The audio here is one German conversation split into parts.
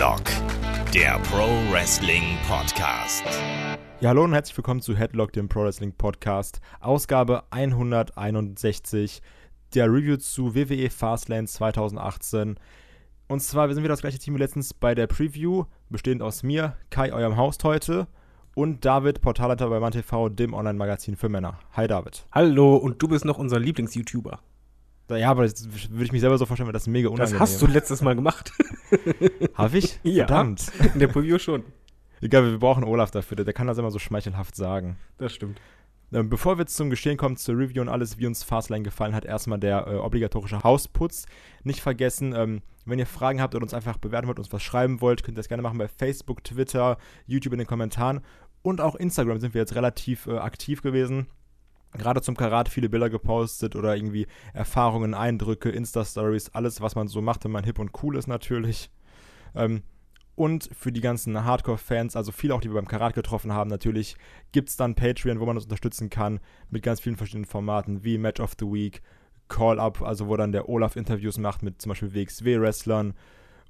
Headlock, der Pro Wrestling Podcast. Ja, hallo und herzlich willkommen zu Headlock, dem Pro Wrestling Podcast, Ausgabe 161, der Review zu WWE Fastlane 2018. Und zwar, wir sind wieder das gleiche Team wie letztens bei der Preview, bestehend aus mir, Kai, eurem Host heute, und David, Portalleiter bei MannTV, dem Online-Magazin für Männer. Hi David. Hallo, und du bist noch unser Lieblings-YouTuber. Ja, aber das würde ich mich selber so vorstellen, weil das mega unangenehm. Das hast du letztes Mal gemacht. Hab ich? Ja. Verdammt. In der Preview schon. Egal, wir brauchen Olaf dafür, der, der kann das immer so schmeichelhaft sagen. Das stimmt. Ähm, Bevor wir jetzt zum Geschehen kommen, zur Review und alles, wie uns Fastlane gefallen hat, erstmal der äh, obligatorische Hausputz. Nicht vergessen, ähm, wenn ihr Fragen habt oder uns einfach bewerten wollt, uns was schreiben wollt, könnt ihr das gerne machen bei Facebook, Twitter, YouTube in den Kommentaren. Und auch Instagram sind wir jetzt relativ äh, aktiv gewesen. Gerade zum Karat viele Bilder gepostet oder irgendwie Erfahrungen, Eindrücke, Insta-Stories, alles, was man so macht, wenn man hip und cool ist natürlich. Ähm, und für die ganzen Hardcore-Fans, also viele auch, die wir beim Karat getroffen haben, natürlich gibt es dann Patreon, wo man uns unterstützen kann mit ganz vielen verschiedenen Formaten wie Match of the Week, Call-Up, also wo dann der Olaf Interviews macht mit zum Beispiel WXW-Wrestlern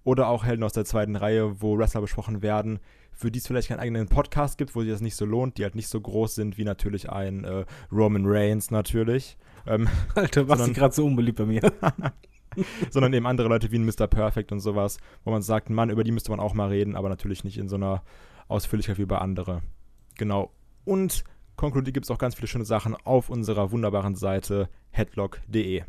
oder auch Helden aus der zweiten Reihe, wo Wrestler besprochen werden, für die es vielleicht keinen eigenen Podcast gibt, wo sich das nicht so lohnt, die halt nicht so groß sind wie natürlich ein äh, Roman Reigns natürlich. Ähm, Alter, was ist gerade so unbeliebt bei mir? sondern eben andere Leute wie ein Mr. Perfect und sowas, wo man sagt, Mann, über die müsste man auch mal reden, aber natürlich nicht in so einer Ausführlichkeit wie bei andere. Genau. Und konkludiert gibt es auch ganz viele schöne Sachen auf unserer wunderbaren Seite headlock.de.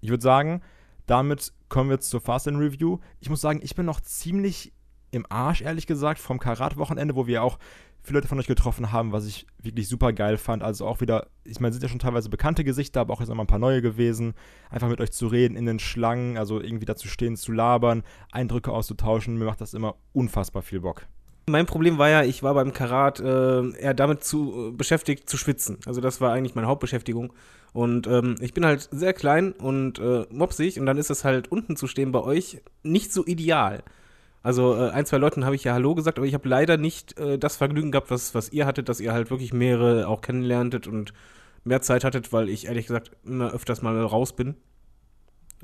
Ich würde sagen, damit kommen wir jetzt zur Fast and Review. Ich muss sagen, ich bin noch ziemlich im Arsch, ehrlich gesagt, vom Karat-Wochenende, wo wir auch viele Leute von euch getroffen haben, was ich wirklich super geil fand. Also auch wieder, ich meine, sind ja schon teilweise bekannte Gesichter, aber auch jetzt noch mal ein paar neue gewesen. Einfach mit euch zu reden in den Schlangen, also irgendwie dazu stehen, zu labern, Eindrücke auszutauschen. Mir macht das immer unfassbar viel Bock. mein Problem war ja, ich war beim Karat äh, eher damit zu, äh, beschäftigt, zu schwitzen. Also das war eigentlich meine Hauptbeschäftigung. Und ähm, ich bin halt sehr klein und äh, mopsig und dann ist es halt unten zu stehen bei euch nicht so ideal. Also äh, ein, zwei Leuten habe ich ja Hallo gesagt, aber ich habe leider nicht äh, das Vergnügen gehabt, was, was ihr hattet, dass ihr halt wirklich mehrere auch kennenlerntet und mehr Zeit hattet, weil ich ehrlich gesagt immer öfters mal raus bin.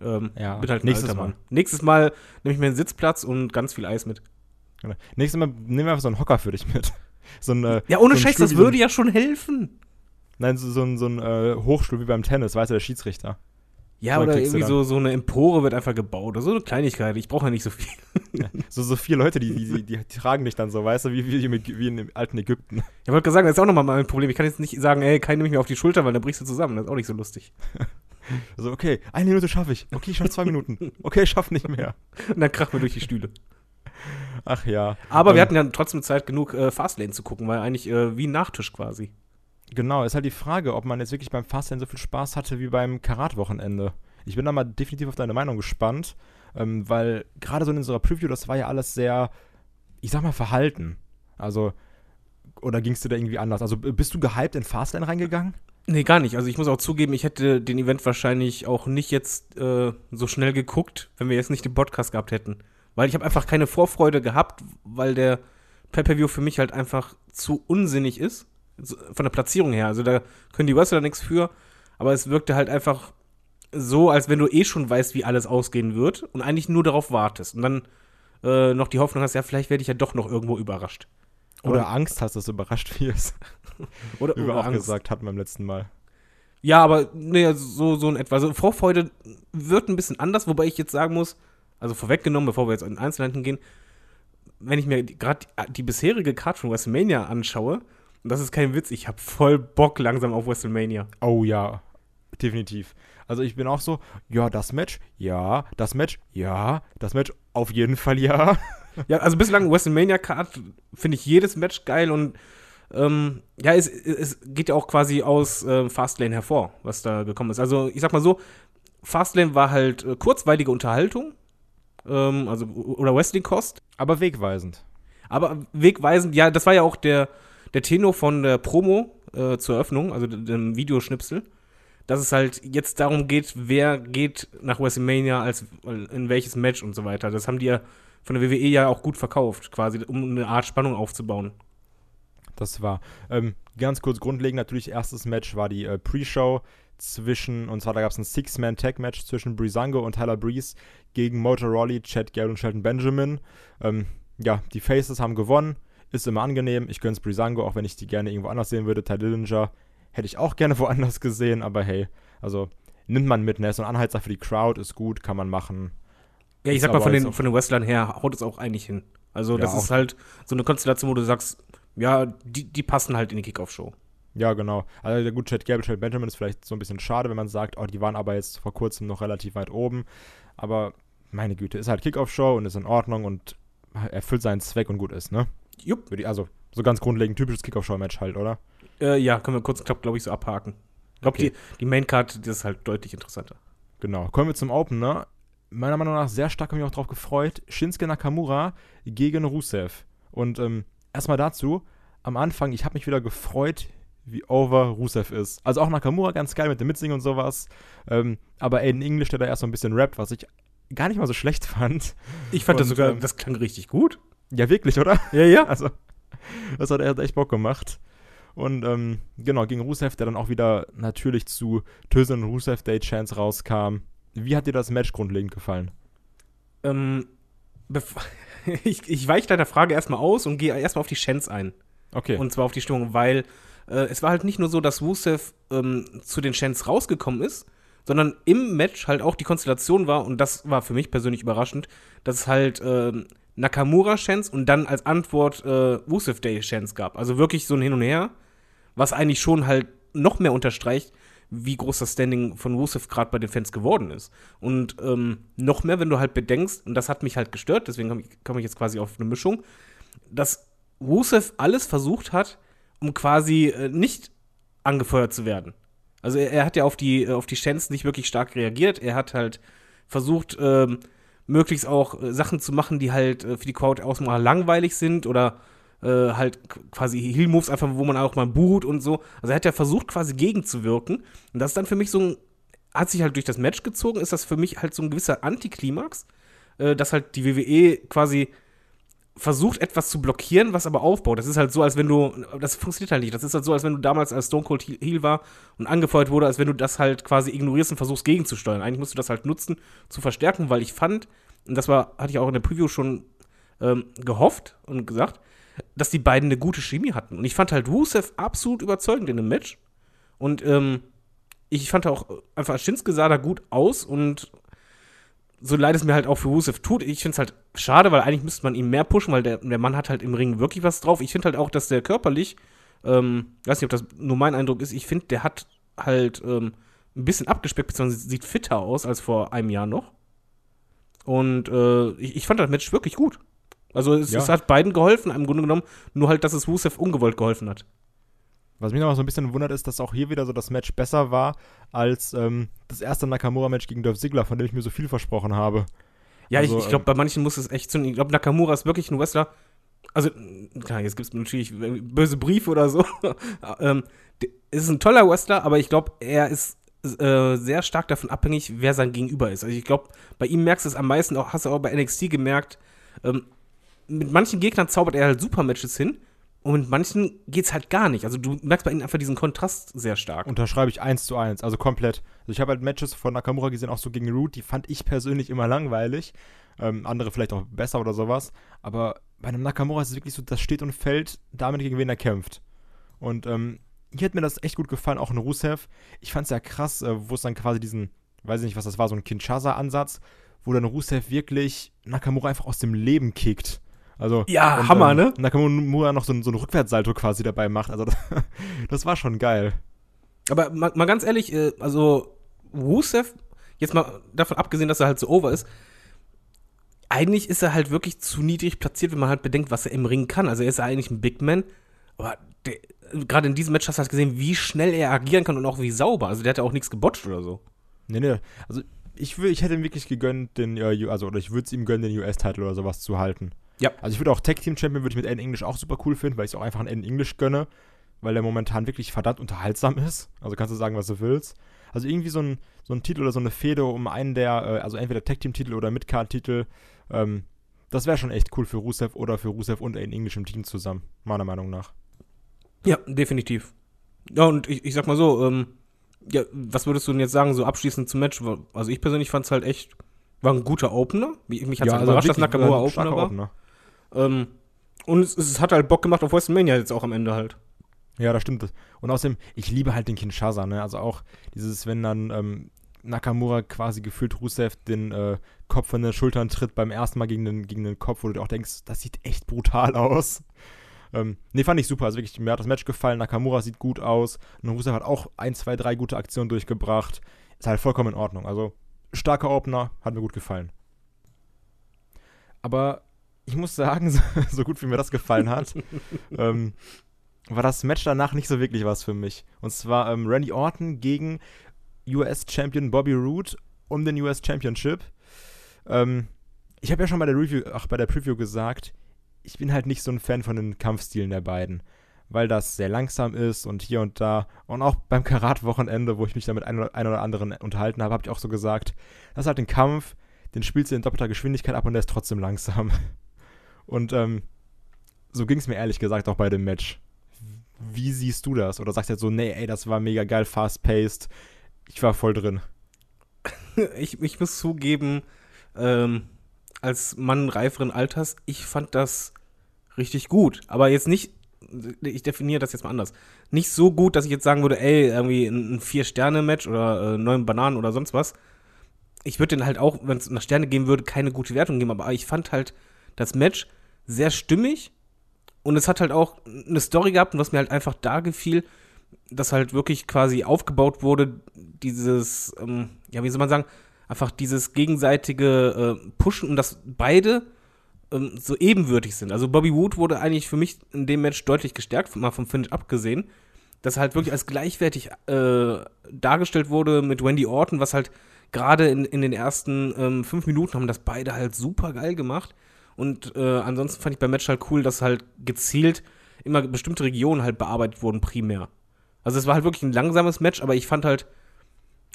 Ähm, Ja, bin halt nächstes Mal. Nächstes Mal nehme ich mir einen Sitzplatz und ganz viel Eis mit. Genau. Nächstes Mal nehmen wir einfach so einen Hocker für dich mit. So ein, äh, Ja, ohne so Scheiß, das so würde ja schon helfen. Nein, so, so ein, so ein äh, Hochstuhl wie beim Tennis, weißt du, der Schiedsrichter. Ja, oder irgendwie so, so eine Empore wird einfach gebaut oder so eine Kleinigkeit. Ich brauche ja nicht so viel. So, so vier Leute, die, die, die, die tragen dich dann so, weißt du, wie, wie, wie, in dem alten Ägypten. Ich wollte gerade sagen, das ist auch nochmal mein Problem. Ich kann jetzt nicht sagen, ey, kein nimm mich mehr auf die Schulter, weil dann brichst du zusammen. Das ist auch nicht so lustig. Also, okay, eine Minute schaffe ich. Okay, ich schaffe zwei Minuten. Okay, ich schaffe nicht mehr. Und dann krachen wir durch die Stühle. Ach ja. Aber wir Ähm, hatten ja trotzdem Zeit genug, äh, Fastlane zu gucken, weil eigentlich äh, wie ein Nachtisch quasi. Genau, ist halt die Frage, ob man jetzt wirklich beim Fastlane so viel Spaß hatte wie beim Karat-Wochenende. Ich bin da mal definitiv auf deine Meinung gespannt, ähm, weil gerade so in unserer Preview, das war ja alles sehr, ich sag mal, verhalten. Also, oder ging es dir da irgendwie anders? Also, bist du gehypt in Fastlane reingegangen? Nee, gar nicht. Also ich muss auch zugeben, ich hätte den Event wahrscheinlich auch nicht jetzt äh, so schnell geguckt, wenn wir jetzt nicht den Podcast gehabt hätten. Weil ich habe einfach keine Vorfreude gehabt, weil der Pay-Per-View für mich halt einfach zu unsinnig ist. Von der Platzierung her. Also da können die Wrestler nichts für. Aber es wirkte halt einfach so, als wenn du eh schon weißt, wie alles ausgehen wird und eigentlich nur darauf wartest. Und dann äh, noch die Hoffnung hast, ja, vielleicht werde ich ja doch noch irgendwo überrascht. Oder Angst hast, dass du überrascht wirst? Oder, oder auch gesagt hatten beim letzten Mal. Ja, aber nee, so, so in etwa. Also Vorfreude wird ein bisschen anders, wobei ich jetzt sagen muss, also vorweggenommen, bevor wir jetzt in Einzelheiten gehen, wenn ich mir gerade die, die bisherige Card von WrestleMania anschaue, und das ist kein Witz, ich habe voll Bock langsam auf WrestleMania. Oh ja, definitiv. Also ich bin auch so, ja, das Match, ja, das Match, ja, das Match, auf jeden Fall ja. Ja, also bislang WrestleMania Card finde ich jedes Match geil und ähm, ja, es, es geht ja auch quasi aus äh, Fastlane hervor, was da gekommen ist. Also ich sag mal so, Fastlane war halt äh, kurzweilige Unterhaltung, ähm, also oder Wrestling-Kost, Aber wegweisend. Aber wegweisend, ja, das war ja auch der, der Tenor von der Promo äh, zur Eröffnung, also de- dem Videoschnipsel, dass es halt jetzt darum geht, wer geht nach WrestleMania als in welches Match und so weiter. Das haben die ja von der WWE ja auch gut verkauft, quasi, um eine Art Spannung aufzubauen. Das war. Ähm, Ganz kurz grundlegend, natürlich, erstes Match war die äh, Pre-Show zwischen, und zwar da gab es ein Six-Man-Tag-Match zwischen Breezango und Tyler Breeze gegen Motor Rawley, Chad Gale und Shelton Benjamin. Ähm, ja, die Faces haben gewonnen, ist immer angenehm. Ich gönn's Breezango, auch wenn ich die gerne irgendwo anders sehen würde. Ty Dillinger hätte ich auch gerne woanders gesehen, aber hey, also nimmt man mit, ne? So ein Anheizer für die Crowd ist gut, kann man machen. Ja, ich Ist sag mal, von den, auch- von den Wrestlern her haut es auch eigentlich hin. Also, das Ja, ist halt so eine Konstellation, wo du sagst, ja, die, die passen halt in die Kickoff-Show. Ja, genau. Also der gute Chad Gable, Chad Benjamin ist vielleicht so ein bisschen schade, wenn man sagt, oh, die waren aber jetzt vor kurzem noch relativ weit oben. Aber meine Güte, ist halt Kickoff-Show und ist in Ordnung und erfüllt seinen Zweck und gut ist, ne? Jupp. Also, so ganz grundlegend typisches Kickoff-Show-Match halt, oder? Äh, ja, können wir kurz, glaube ich, so abhaken. Ich glaube, Okay. die, die Maincard, die ist halt deutlich interessanter. Genau. Kommen wir zum Opener. Meiner Meinung nach sehr stark, habe ich mich auch drauf gefreut. Shinsuke Nakamura gegen Rusev. Und ähm, erstmal dazu, am Anfang, ich habe mich wieder gefreut, wie over Rusev ist. Also auch Nakamura ganz geil mit dem Mitsingen und sowas. Ähm, aber Aiden English, der da erst so ein bisschen rappt, was ich gar nicht mal so schlecht fand. Ich fand das Und, sogar, ähm, das klang richtig gut. Ja, wirklich, oder? Ja, ja. Also, das hat er echt Bock gemacht. Und ähm, genau, gegen Rusev, der dann auch wieder natürlich zu Tösen und Rusev Day Chance rauskam. Wie hat dir das Match grundlegend gefallen? Ähm, ich, ich weiche deiner Frage erstmal aus und gehe erstmal auf die Chance ein. Okay. Und zwar auf die Stimmung, weil äh, es war halt nicht nur so, dass Rusev ähm, zu den Chants rausgekommen ist, sondern im Match halt auch die Konstellation war, und das war für mich persönlich überraschend, dass es halt ähm, Nakamura-Chants und dann als Antwort äh, Rusev Day-Chants gab. Also wirklich so ein Hin und Her, was eigentlich schon halt noch mehr unterstreicht, wie groß das Standing von Rusev gerade bei den Fans geworden ist. Und ähm, noch mehr, wenn du halt bedenkst, und das hat mich halt gestört, deswegen komme ich, komm ich jetzt quasi auf eine Mischung, dass Rusev alles versucht hat, um quasi äh, nicht angefeuert zu werden. Also er, er hat ja auf die, äh, auf die Chance nicht wirklich stark reagiert. Er hat halt versucht, ähm, möglichst auch äh, Sachen zu machen, die halt äh, für die Crowd ausmal langweilig sind oder äh, halt quasi Heal-Moves einfach, wo man auch mal boot und so. Also er hat ja versucht, quasi gegenzuwirken. Und das ist dann für mich so ein, hat sich halt durch das Match gezogen, ist das für mich halt so ein gewisser Antiklimax, äh, dass halt die WWE quasi versucht, etwas zu blockieren, was aber aufbaut. Das ist halt so, als wenn du, das funktioniert halt nicht. Das ist halt so, als wenn du damals als Stone Cold Heel war und angefeuert wurde, als wenn du das halt quasi ignorierst und versuchst gegenzusteuern. Eigentlich musst du das halt nutzen, zu verstärken, weil ich fand, und das war, hatte ich auch in der Preview schon ähm, gehofft und gesagt, dass die beiden eine gute Chemie hatten. Und ich fand halt Rusev absolut überzeugend in dem Match. Und ähm, ich fand auch einfach, Shinsuke sah da gut aus und so leid es mir halt auch für Rusev tut, ich finde es halt schade, weil eigentlich müsste man ihn mehr pushen, weil der, der Mann hat halt im Ring wirklich was drauf. Ich finde halt auch, dass der körperlich, ähm, weiß nicht, ob das nur mein Eindruck ist, ich finde, der hat halt ähm, ein bisschen abgespeckt, beziehungsweise sieht fitter aus als vor einem Jahr noch. Und äh, ich, ich fand das Match wirklich gut. Also es, Ja. es hat beiden geholfen, im Grunde genommen, nur halt, dass es Rusev ungewollt geholfen hat. Was mich noch so ein bisschen wundert, ist, dass auch hier wieder so das Match besser war als ähm, das erste Nakamura-Match gegen Dolph Ziggler, von dem ich mir so viel versprochen habe. Ja, Also, ich, ich glaube, bei manchen muss es echt zünden. Ich glaube, Nakamura ist wirklich ein Wrestler. Also, klar, jetzt gibt es natürlich böse Briefe oder so. ähm, ist ein toller Wrestler, aber ich glaube, er ist äh, sehr stark davon abhängig, wer sein Gegenüber ist. Also, ich glaube, bei ihm merkst du es am meisten, auch hast du auch bei NXT gemerkt, ähm, mit manchen Gegnern zaubert er halt super Matches hin und mit manchen geht's halt gar nicht. Also, du merkst bei ihm einfach diesen Kontrast sehr stark. Unterschreibe ich eins zu eins, also komplett. Also ich habe halt Matches von Nakamura gesehen, auch so gegen Root, die fand ich persönlich immer langweilig. Ähm, andere vielleicht auch besser oder sowas. Aber bei einem Nakamura ist es wirklich so, das steht und fällt damit, gegen wen er kämpft. Und ähm, hier hat mir das echt gut gefallen, auch in Rusev. Ich fand es ja krass, äh, wo es dann quasi diesen, weiß ich nicht, was das war, so ein Kinshasa-Ansatz, wo dann Rusev wirklich Nakamura einfach aus dem Leben kickt. Also, Ja, Hammer, ne? Nakamura noch so ein, so ein Rückwärtssalto quasi dabei macht. Also, das, das war schon geil. Aber mal, mal ganz ehrlich, äh, also Rusev, jetzt mal davon abgesehen, dass er halt so over ist, eigentlich ist er halt wirklich zu niedrig platziert, wenn man halt bedenkt, was er im Ring kann. Also er ist ja eigentlich ein Big Man, aber gerade in diesem Match hast du halt gesehen, wie schnell er agieren kann und auch wie sauber. Also der hat ja auch nichts gebotcht oder so. Nee, nee. Also ich, will, ich hätte ihm wirklich gegönnt, den, äh, also oder ich würde es ihm gönnen, den US-Titel oder sowas zu halten. Ja. Also ich würde auch Tag Team Champion würde ich mit Aiden English auch super cool finden, weil ich es auch einfach an Aiden English gönne, weil der momentan wirklich verdammt unterhaltsam ist. Also kannst du sagen, was du willst. Also irgendwie so ein, so ein Titel oder so eine Fehde um einen der, äh, also entweder Tag Team Titel oder Midcard Titel, ähm, das wäre schon echt cool für Rusev oder für Rusev und Aiden English im Team zusammen, meiner Meinung nach. Ja, definitiv. Ja, und ich, ich sag mal so, ähm, ja, was würdest du denn jetzt sagen, so abschließend zum Match? Also ich persönlich fand es halt echt, war ein guter Opener. Mich, mich hat es halt überrascht, dass Nakamura äh, Opener war. Opener. Ähm, und es, es hat halt Bock gemacht auf WrestleMania jetzt auch am Ende halt. Ja, das stimmt. Und außerdem, ich liebe halt den Kinshasa, ne? Also auch dieses, wenn dann ähm, Nakamura quasi gefühlt Rusev den äh, Kopf von den Schultern tritt beim ersten Mal gegen den, gegen den Kopf, wo du auch denkst, das sieht echt brutal aus. Ähm, nee, fand ich super. Also wirklich, mir hat das Match gefallen. Nakamura sieht gut aus. Und Rusev hat auch ein, zwei, drei gute Aktionen durchgebracht. Ist halt vollkommen in Ordnung. Also, starker Opener, hat mir gut gefallen. Aber ich muss sagen, so, so gut wie mir das gefallen hat, ähm, war das Match danach nicht so wirklich was für mich. Und zwar ähm, Randy Orton gegen US-Champion Bobby Roode um den US Championship. Ähm, ich habe ja schon bei der Review, ach, bei der Preview gesagt, ich bin halt nicht so ein Fan von den Kampfstilen der beiden. Weil das sehr langsam ist und hier und da. Und auch beim Karat-Wochenende, wo ich mich da mit ein oder, ein oder anderen unterhalten habe, habe ich auch so gesagt, das ist halt ein Kampf, den spielst du in doppelter Geschwindigkeit ab und der ist trotzdem langsam. Und ähm, so ging es mir ehrlich gesagt auch bei dem Match. Wie siehst du das? Oder sagst du jetzt so, nee, ey, das war mega geil, fast-paced. Ich war voll drin. ich, ich muss zugeben, ähm, als Mann reiferen Alters, ich fand das richtig gut. Aber jetzt nicht, ich definiere das jetzt mal anders. Nicht so gut, dass ich jetzt sagen würde, ey, irgendwie ein, Vier-Sterne-Match oder äh, neun Bananen oder sonst was. Ich würde den halt auch, wenn es nach Sterne geben würde, keine gute Wertung geben. Aber ich fand halt das Match sehr stimmig und es hat halt auch eine Story gehabt und was mir halt einfach da gefiel, dass halt wirklich quasi aufgebaut wurde, dieses, ähm, ja, wie soll man sagen, einfach dieses gegenseitige äh, Pushen und dass beide ähm, so ebenwürdig sind. Also Bobby Wood wurde eigentlich für mich in dem Match deutlich gestärkt, mal vom Finish abgesehen, dass er halt wirklich als gleichwertig äh, dargestellt wurde mit Wendy Orton, was halt gerade in, in den ersten ähm, fünf Minuten haben das beide halt super geil gemacht. Und äh, ansonsten fand ich beim Match halt cool, dass halt gezielt immer bestimmte Regionen halt bearbeitet wurden, primär. Also es war halt wirklich ein langsames Match, aber ich fand halt,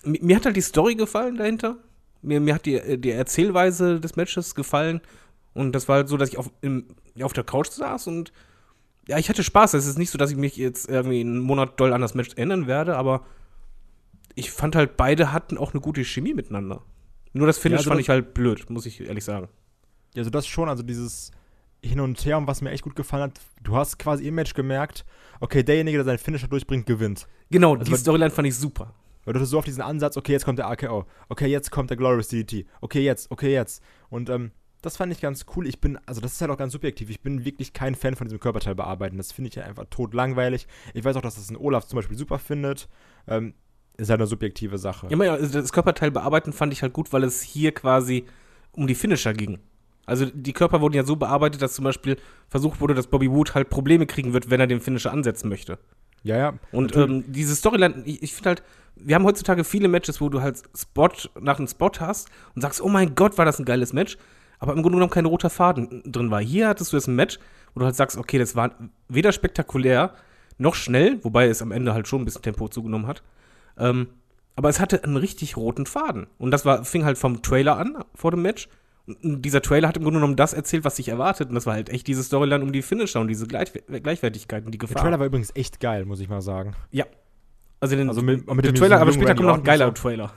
mi- mir hat halt die Story gefallen dahinter. Mir, mir hat die, die Erzählweise des Matches gefallen. Und das war halt so, dass ich auf, im, auf der Couch saß und ja, ich hatte Spaß. Es ist nicht so, dass ich mich jetzt irgendwie einen Monat doll an das Match erinnern werde, aber ich fand halt, beide hatten auch eine gute Chemie miteinander. Nur das Finish also fand ich halt blöd, muss ich ehrlich sagen. Ja, also das schon, also dieses Hin und Her und was mir echt gut gefallen hat, du hast quasi im Match gemerkt, okay, derjenige, der seinen Finisher durchbringt, gewinnt. Genau, Also die Storyline fand ich super. Weil du hattest so auf diesen Ansatz, okay, jetzt kommt der AKO, okay, jetzt kommt der Glorious DDT, okay, jetzt, okay, jetzt. Und ähm, das fand ich ganz cool. Ich bin, also das ist halt auch ganz subjektiv, ich bin wirklich kein Fan von diesem Körperteil bearbeiten. Das finde ich ja einfach tot langweilig. Ich weiß auch, dass das ein Olaf zum Beispiel super findet. Ähm, ist halt eine subjektive Sache. Ja, ja, also das Körperteil bearbeiten fand ich halt gut, weil es hier quasi um die Finisher ging. Also die Körper wurden ja so bearbeitet, dass zum Beispiel versucht wurde, dass Bobby Wood halt Probleme kriegen wird, wenn er den Finisher ansetzen möchte. ja. ja. Und ähm, diese Storyline, ich, ich finde halt, wir haben heutzutage viele Matches, wo du halt Spot nach einem Spot hast und sagst, oh mein Gott, war das ein geiles Match, aber im Grunde genommen kein roter Faden drin war. Hier hattest du jetzt ein Match, wo du halt sagst, okay, das war weder spektakulär noch schnell, wobei es am Ende halt schon ein bisschen Tempo zugenommen hat. Ähm, aber es hatte einen richtig roten Faden. Und das war, fing halt vom Trailer an vor dem Match. Dieser Trailer hat im Grunde genommen das erzählt, was sich erwartet. Und das war halt echt diese Storyline um die Finisher und diese Gleich Gleichwertigkeit und die der Gefahr. Trailer war übrigens echt geil, muss ich mal sagen. Ja. Also, den, Also mit- mit der dem Trailer, aber später kommt noch ein geiler. Trailer.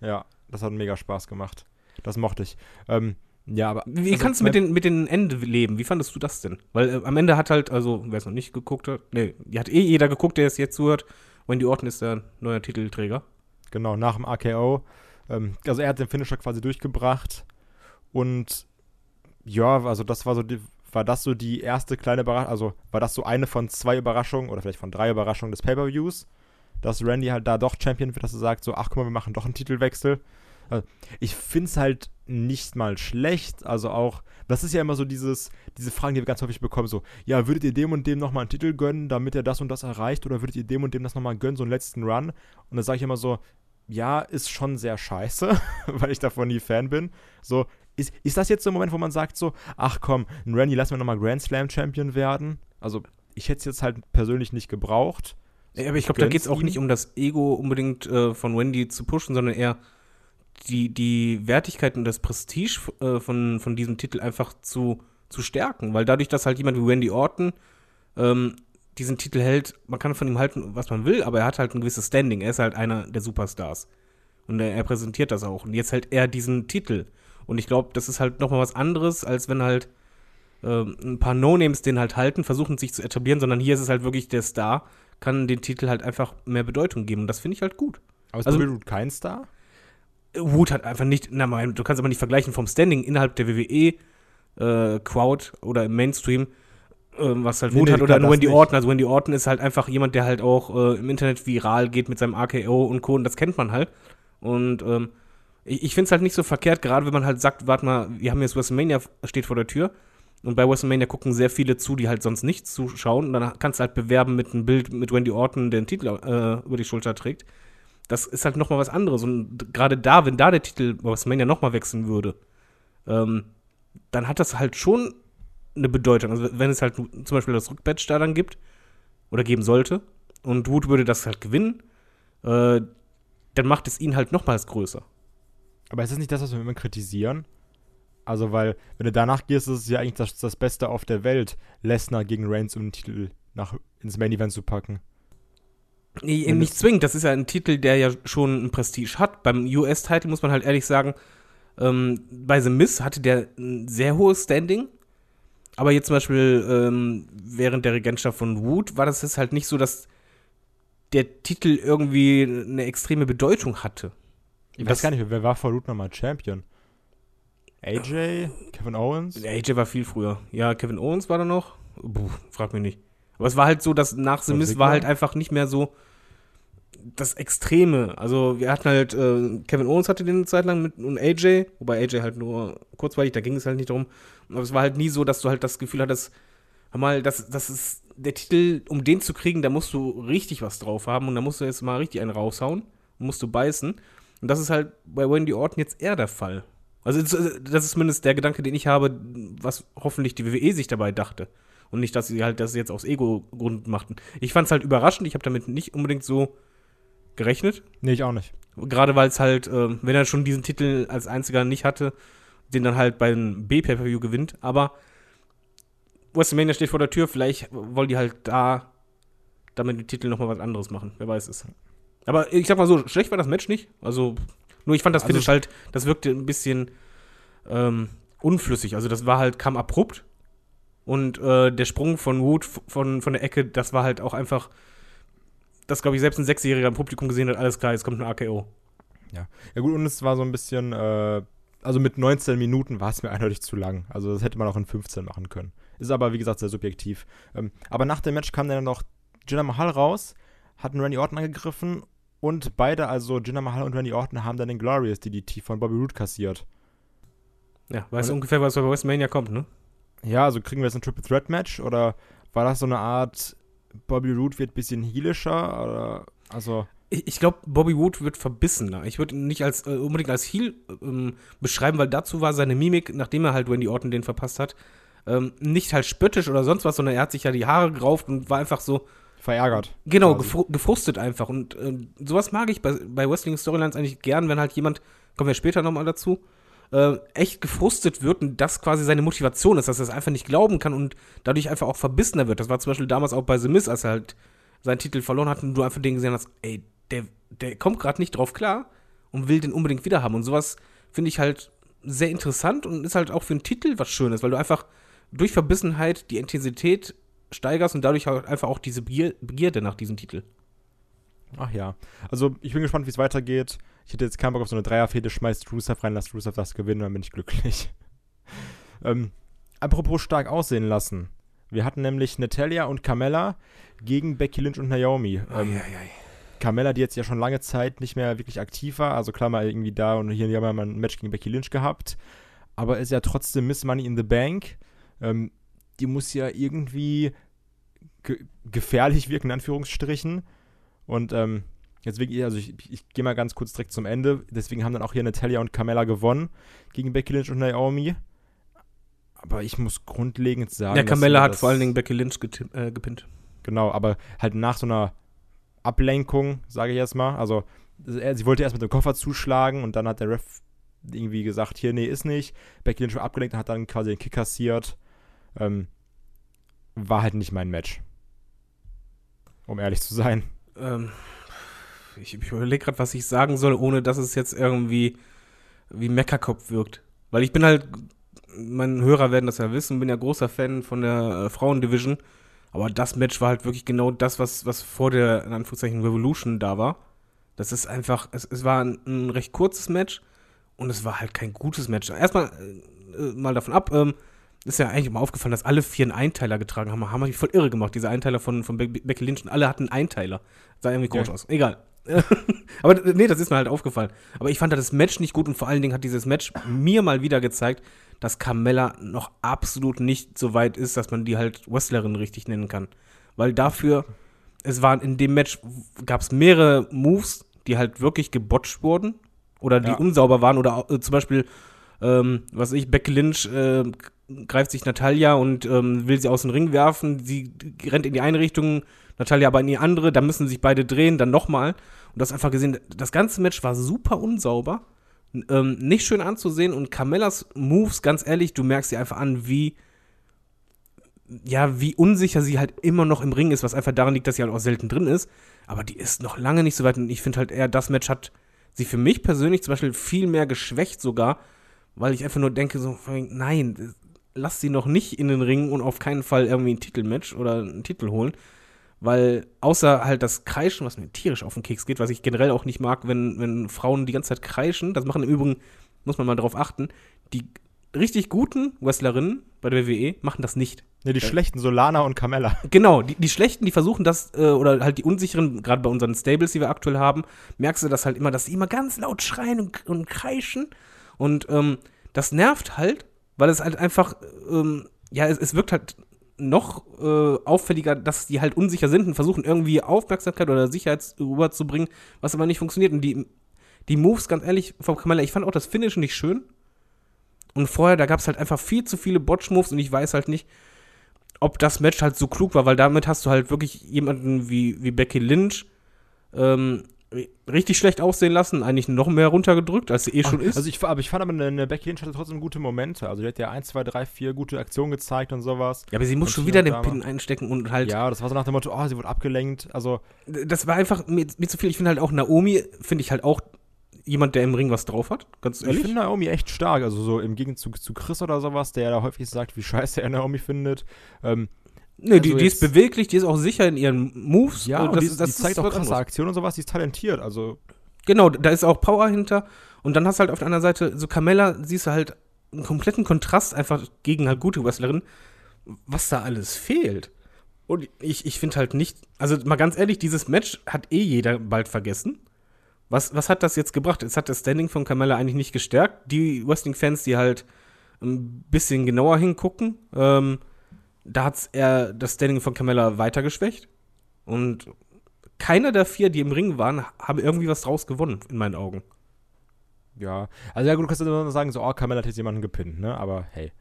Ja, das hat mega Spaß gemacht. Das mochte ich. Ähm, ja, aber. Wie also kannst du mit den, mit den Ende leben? Wie fandest du das denn? Weil äh, am Ende hat halt, also, wer es noch nicht geguckt hat, nee, hat eh jeder geguckt, der es jetzt zuhört. Wendy Orton ist der neue Titelträger. Genau, nach dem AKO. Ähm, also er hat den Finisher quasi durchgebracht. Und ja, also das war so die, war das so die erste kleine Überraschung, also war das so eine von zwei Überraschungen oder vielleicht von drei Überraschungen des Pay-Per-Views, dass Randy halt da doch Champion wird, dass er sagt, so, ach guck mal, wir machen doch einen Titelwechsel. Also, ich finde es halt nicht mal schlecht, also auch, das ist ja immer so dieses, diese Fragen, die wir ganz häufig bekommen, so, ja, würdet ihr dem und dem nochmal einen Titel gönnen, damit er das und das erreicht, oder würdet ihr dem und dem das nochmal gönnen, so einen letzten Run? Und dann sage ich immer so, ja, ist schon sehr scheiße, weil ich davon nie Fan bin. So, ist, ist das jetzt so ein Moment, wo man sagt so, ach komm, ein Randy, lass mir nochmal Grand Slam Champion werden? Also, ich hätte es jetzt halt persönlich nicht gebraucht. Ja, aber ich glaube, da geht es auch nicht um das Ego unbedingt äh, von Wendy zu pushen, sondern eher die, die Wertigkeit und das Prestige äh, von, von diesem Titel einfach zu, zu stärken. Weil dadurch, dass halt jemand wie Wendy Orton ähm, diesen Titel hält, man kann von ihm halten, was man will, aber er hat halt ein gewisses Standing. Er ist halt einer der Superstars. Und er, er präsentiert das auch. Und jetzt hält er diesen Titel. Und ich glaube, das ist halt nochmal was anderes, als wenn halt ähm, ein paar No-Names den halt halten, versuchen sich zu etablieren, sondern hier ist es halt wirklich der Star, kann den Titel halt einfach mehr Bedeutung geben. Und das finde ich halt gut. Aber ist Also- Roode kein Star? Wood hat einfach nicht, na, mein, du kannst aber nicht vergleichen vom Standing innerhalb der WWE äh, Crowd oder im Mainstream, ähm, was halt Wood nee, hat oder das Wendy nicht. Orton. Also Wendy Orton ist halt einfach jemand, der halt auch äh, im Internet viral geht mit seinem AKO und Co. Und das kennt man halt. Und ähm, ich, ich finde es halt nicht so verkehrt, gerade wenn man halt sagt, warte mal, wir haben jetzt WrestleMania steht vor der Tür. Und bei WrestleMania gucken sehr viele zu, die halt sonst nicht zuschauen. Und dann kannst du halt bewerben mit einem Bild mit Wendy Orton, der den Titel äh, über die Schulter trägt. Das ist halt nochmal was anderes. Und gerade da, wenn da der Titel bei WrestleMania nochmal wechseln würde, ähm, dann hat das halt schon eine Bedeutung. Also wenn es halt zum Beispiel das Rückbatch da dann gibt oder geben sollte und Wood würde das halt gewinnen, äh, dann macht es ihn halt nochmals größer. Aber ist das nicht das, was wir immer kritisieren? Also, weil, wenn du danach gehst, ist es ja eigentlich das, das Beste auf der Welt, Lesnar gegen Reigns um den Titel nach, ins Main Event zu packen. Nee, Wenn nicht es- zwingend. Das ist ja ein Titel, der ja schon ein Prestige hat. Beim US-Titel muss man halt ehrlich sagen, ähm, bei The Miz hatte der ein sehr hohes Standing. Aber jetzt zum Beispiel ähm, während der Regentschaft von Wood war das jetzt halt nicht so, dass der Titel irgendwie eine extreme Bedeutung hatte. Ich Das- weiß gar nicht, wer war vor Root nochmal Champion? AJ? Kevin Owens? AJ war viel früher. Ja, Kevin Owens war da noch. Puh, frag mich nicht. Aber es war halt so, dass nach The Miz Ziggler? war halt einfach nicht mehr so das Extreme. Also wir hatten halt, äh, Kevin Owens hatte den eine Zeit lang mit und AJ, wobei AJ halt nur kurzweilig, da ging es halt nicht darum. Aber es war halt nie so, dass du halt das Gefühl hattest, mal, das, das ist der Titel, um den zu kriegen, da musst du richtig was drauf haben und da musst du jetzt mal richtig einen raushauen, musst du beißen. Und das ist halt bei Wendy Orton jetzt eher der Fall. Also das das ist zumindest der Gedanke, den ich habe, was hoffentlich die WWE sich dabei dachte. Und nicht, dass sie halt das jetzt aus Ego-Grund machten. Ich fand es halt überraschend, ich habe damit nicht unbedingt so gerechnet. Nee, ich auch nicht. Gerade weil es halt, ähm, wenn er schon diesen Titel als einziger nicht hatte, den dann halt beim B-Pay-Per-View gewinnt. Aber WrestleMania steht vor der Tür, vielleicht wollen die halt da damit den Titel nochmal was anderes machen. Wer weiß es. Aber ich sag mal so, schlecht war das Match nicht. Also, nur ich fand das Also- Finish halt, das wirkte ein bisschen ähm, unflüssig. Also, das war halt, kam abrupt. Und äh, der Sprung von Wood von, von der Ecke, das war halt auch einfach, das glaube ich selbst ein Sechsjähriger im Publikum gesehen hat, alles klar, jetzt kommt ein AKO. Ja gut, und es war so ein bisschen, äh, also mit 19 Minuten war es mir eindeutig zu lang. Also das hätte man auch in 15 machen können. Ist aber, wie gesagt, sehr subjektiv. Ähm, aber nach dem Match kam dann noch Jinder Mahal raus, hatten Randy Orton angegriffen und beide, also Jinder Mahal und Randy Orton, haben dann den Glorious DDT von Bobby Roode kassiert. Ja, weißt du ungefähr, was bei WrestleMania kommt, ne? Ja, also kriegen wir jetzt ein Triple Threat Match oder war das so eine Art, Bobby Roode wird ein bisschen heelischer oder, also, Ich, ich glaube, Bobby Wood wird verbissener. Ich würde ihn nicht als, äh, unbedingt als Heel ähm, beschreiben, weil dazu war seine Mimik, nachdem er halt Randy Orton den verpasst hat, ähm, nicht halt spöttisch oder sonst was, sondern er hat sich ja die Haare gerauft und war einfach so, verärgert. genau, gefru gefrustet einfach. Und ähm, sowas mag ich bei, bei Wrestling-Storylines eigentlich gern, wenn halt jemand, kommen wir später nochmal dazu, äh, echt gefrustet wird und das quasi seine Motivation ist, dass er es einfach nicht glauben kann und dadurch einfach auch verbissener wird. Das war zum Beispiel damals auch bei The Miz, als er halt seinen Titel verloren hat und du einfach den gesehen hast, ey, der, der kommt gerade nicht drauf klar und will den unbedingt wieder haben. Und sowas finde ich halt sehr interessant und ist halt auch für einen Titel was Schönes, weil du einfach durch Verbissenheit die Intensität steigerst und dadurch halt einfach auch diese Begier Begierde nach diesem Titel. Ach ja. Also ich bin gespannt, wie es weitergeht. Ich hätte jetzt keinen Bock auf so eine Dreierfehde, schmeißt Rusev rein, lasst Rusev das gewinnen, dann bin ich glücklich. ähm, apropos stark aussehen lassen. Wir hatten nämlich Natalia und Carmella gegen Becky Lynch und Naomi. Ähm, Carmella, die jetzt ja schon lange Zeit nicht mehr wirklich aktiv war, also klar mal irgendwie da und hier haben wir mal ein Match gegen Becky Lynch gehabt, aber ist ja trotzdem Miss Money in the Bank. Ähm, die muss ja irgendwie ge gefährlich wirken, in Anführungsstrichen. Und ähm, deswegen, also ich, ich gehe mal ganz kurz direkt zum Ende. Deswegen haben dann auch hier Natalia und Carmella gewonnen gegen Becky Lynch und Naomi. Aber ich muss grundlegend sagen. Ja, Carmella hat vor allen Dingen Becky Lynch äh, gepinnt. Genau, aber halt nach so einer Ablenkung, sage ich jetzt mal. Also, er- sie wollte erst mit dem Koffer zuschlagen und dann hat der Ref irgendwie gesagt, hier, nee, ist nicht. Becky Lynch war abgelenkt und hat dann quasi den Kick kassiert. Ähm, war halt nicht mein Match. um ehrlich zu sein. Ähm, ich ich überlege gerade, was ich sagen soll, ohne dass es jetzt irgendwie wie Meckerkopf wirkt. Weil ich bin halt, meine Hörer werden das ja wissen, bin ja großer Fan von der äh, Frauendivision. Aber das Match war halt wirklich genau das, was, was vor der, in Anführungszeichen, Revolution da war. Das ist einfach, es, es war ein, ein recht kurzes Match und es war halt kein gutes Match. Erstmal äh, äh, mal davon ab, ähm, ist ja eigentlich immer aufgefallen, dass alle vier einen Einteiler getragen haben. Haben mich voll irre gemacht, diese Einteiler von, von Be Becky Lynch. Und alle hatten einen Einteiler. Sah irgendwie komisch Ja. aus. Egal. Aber nee, das ist mir halt aufgefallen. Aber ich fand das Match nicht gut und vor allen Dingen hat dieses Match mir mal wieder gezeigt, dass Carmella noch absolut nicht so weit ist, dass man die halt Wrestlerin richtig nennen kann. Weil dafür, es waren in dem Match, gab es mehrere Moves, die halt wirklich gebotcht wurden oder die Ja. unsauber waren oder äh, zum Beispiel, ähm, was weiß ich, Becky Lynch äh, greift sich Natalia und ähm, will sie aus dem Ring werfen. Sie rennt in die eine Richtung, Natalia aber in die andere. Da müssen sich beide drehen, dann nochmal. Und das einfach gesehen, das ganze Match war super unsauber. Ähm, nicht schön anzusehen und Carmellas Moves, ganz ehrlich, du merkst sie einfach an, wie ja, wie unsicher sie halt immer noch im Ring ist, was einfach daran liegt, dass sie halt auch selten drin ist. Aber die ist noch lange nicht so weit und ich finde halt eher, das Match hat sie für mich persönlich zum Beispiel viel mehr geschwächt sogar, weil ich einfach nur denke so, nein, lass sie noch nicht in den Ring und auf keinen Fall irgendwie ein Titelmatch oder einen Titel holen. Weil außer halt das Kreischen, was mir tierisch auf den Keks geht, was ich generell auch nicht mag, wenn, wenn Frauen die ganze Zeit kreischen, das machen im Übrigen, muss man mal drauf achten, die richtig guten Wrestlerinnen bei der WWE machen das nicht. Ne, die schlechten Solana und Carmella. Genau, die, die Schlechten, die versuchen das, äh, oder halt die Unsicheren, gerade bei unseren Stables, die wir aktuell haben, merkst du das halt immer, dass sie immer ganz laut schreien und, und kreischen. Und ähm, das nervt halt, weil es halt einfach, ähm, ja, es, es wirkt halt noch äh, auffälliger, dass die halt unsicher sind und versuchen irgendwie Aufmerksamkeit oder Sicherheit rüberzubringen, was aber nicht funktioniert. Und die, die Moves, ganz ehrlich, von Kamala, ich fand auch das Finish nicht schön. Und vorher, da gab es halt einfach viel zu viele Botch-Moves und ich weiß halt nicht, ob das Match halt so klug war, weil damit hast du halt wirklich jemanden wie, wie Becky Lynch ähm, richtig schlecht aussehen lassen, eigentlich noch mehr runtergedrückt, als sie eh schon ist. Also ich, aber ich fand aber, eine Becky Lynch hatte trotzdem gute Momente. Also die hat ja 1, 2, 3, 4 gute Aktionen gezeigt und sowas. ja, aber sie muss und schon wieder den Pin einstecken und halt. Ja, das war so nach dem Motto, oh, sie wurde abgelenkt. Also, Das war einfach mir, mir zu viel. Ich finde halt auch Naomi, finde ich halt auch jemand, der im Ring was drauf hat, ganz ich ehrlich. finde Naomi echt stark. Also so im Gegenzug zu Chris oder sowas, der ja da häufig sagt, wie scheiße er Naomi findet. Ähm, Nee, die, also die ist jetzt- beweglich, die ist auch sicher in ihren Moves. ja, Und und die, die zeigt auch was krasse. Aktionen und sowas, die ist talentiert. Also, Genau, da ist auch Power hinter. Und dann hast du halt auf der anderen Seite so Carmella, siehst du halt einen kompletten Kontrast einfach gegen halt gute Wrestlerinnen, was da alles fehlt. Und ich, ich finde halt nicht, also mal ganz ehrlich, dieses Match hat eh jeder bald vergessen. Was, was hat das jetzt gebracht? Es hat das Standing von Carmella eigentlich nicht gestärkt. Die Wrestling-Fans, die halt ein bisschen genauer hingucken, ähm, da hat es eher das Standing von Carmella weiter geschwächt. Und keiner der vier, die im Ring waren, haben irgendwie was draus gewonnen, in meinen Augen. ja. Also, ja, gut, du kannst immer sagen, so, oh, Carmella hat jetzt jemanden gepinnt, ne? Aber hey.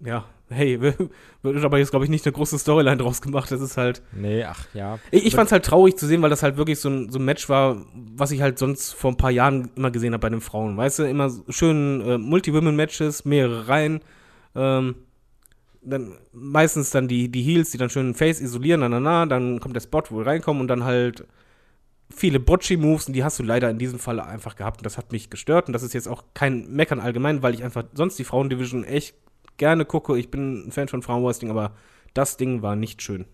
Ja, hey, wird aber jetzt, glaube ich, nicht eine große Storyline draus gemacht. Das ist halt. Nee, ach, ja. Ich, ich fand es halt traurig zu sehen, weil das halt wirklich so ein, so ein Match war, was ich halt sonst vor ein paar Jahren immer gesehen habe bei den Frauen. Weißt du, immer schön äh, Multi-Women-Matches, mehrere Reihen. Ähm, dann meistens dann die, die Heels, die dann schön Face isolieren, na, na, na, dann kommt der Spot, wo wir reinkommen und dann halt viele Bocci-Moves und die hast du leider in diesem Fall einfach gehabt und das hat mich gestört und das ist jetzt auch kein Meckern allgemein, weil ich einfach sonst die Frauendivision echt gerne gucke. Ich bin ein Fan von Frauenwrestling, aber das Ding war nicht schön.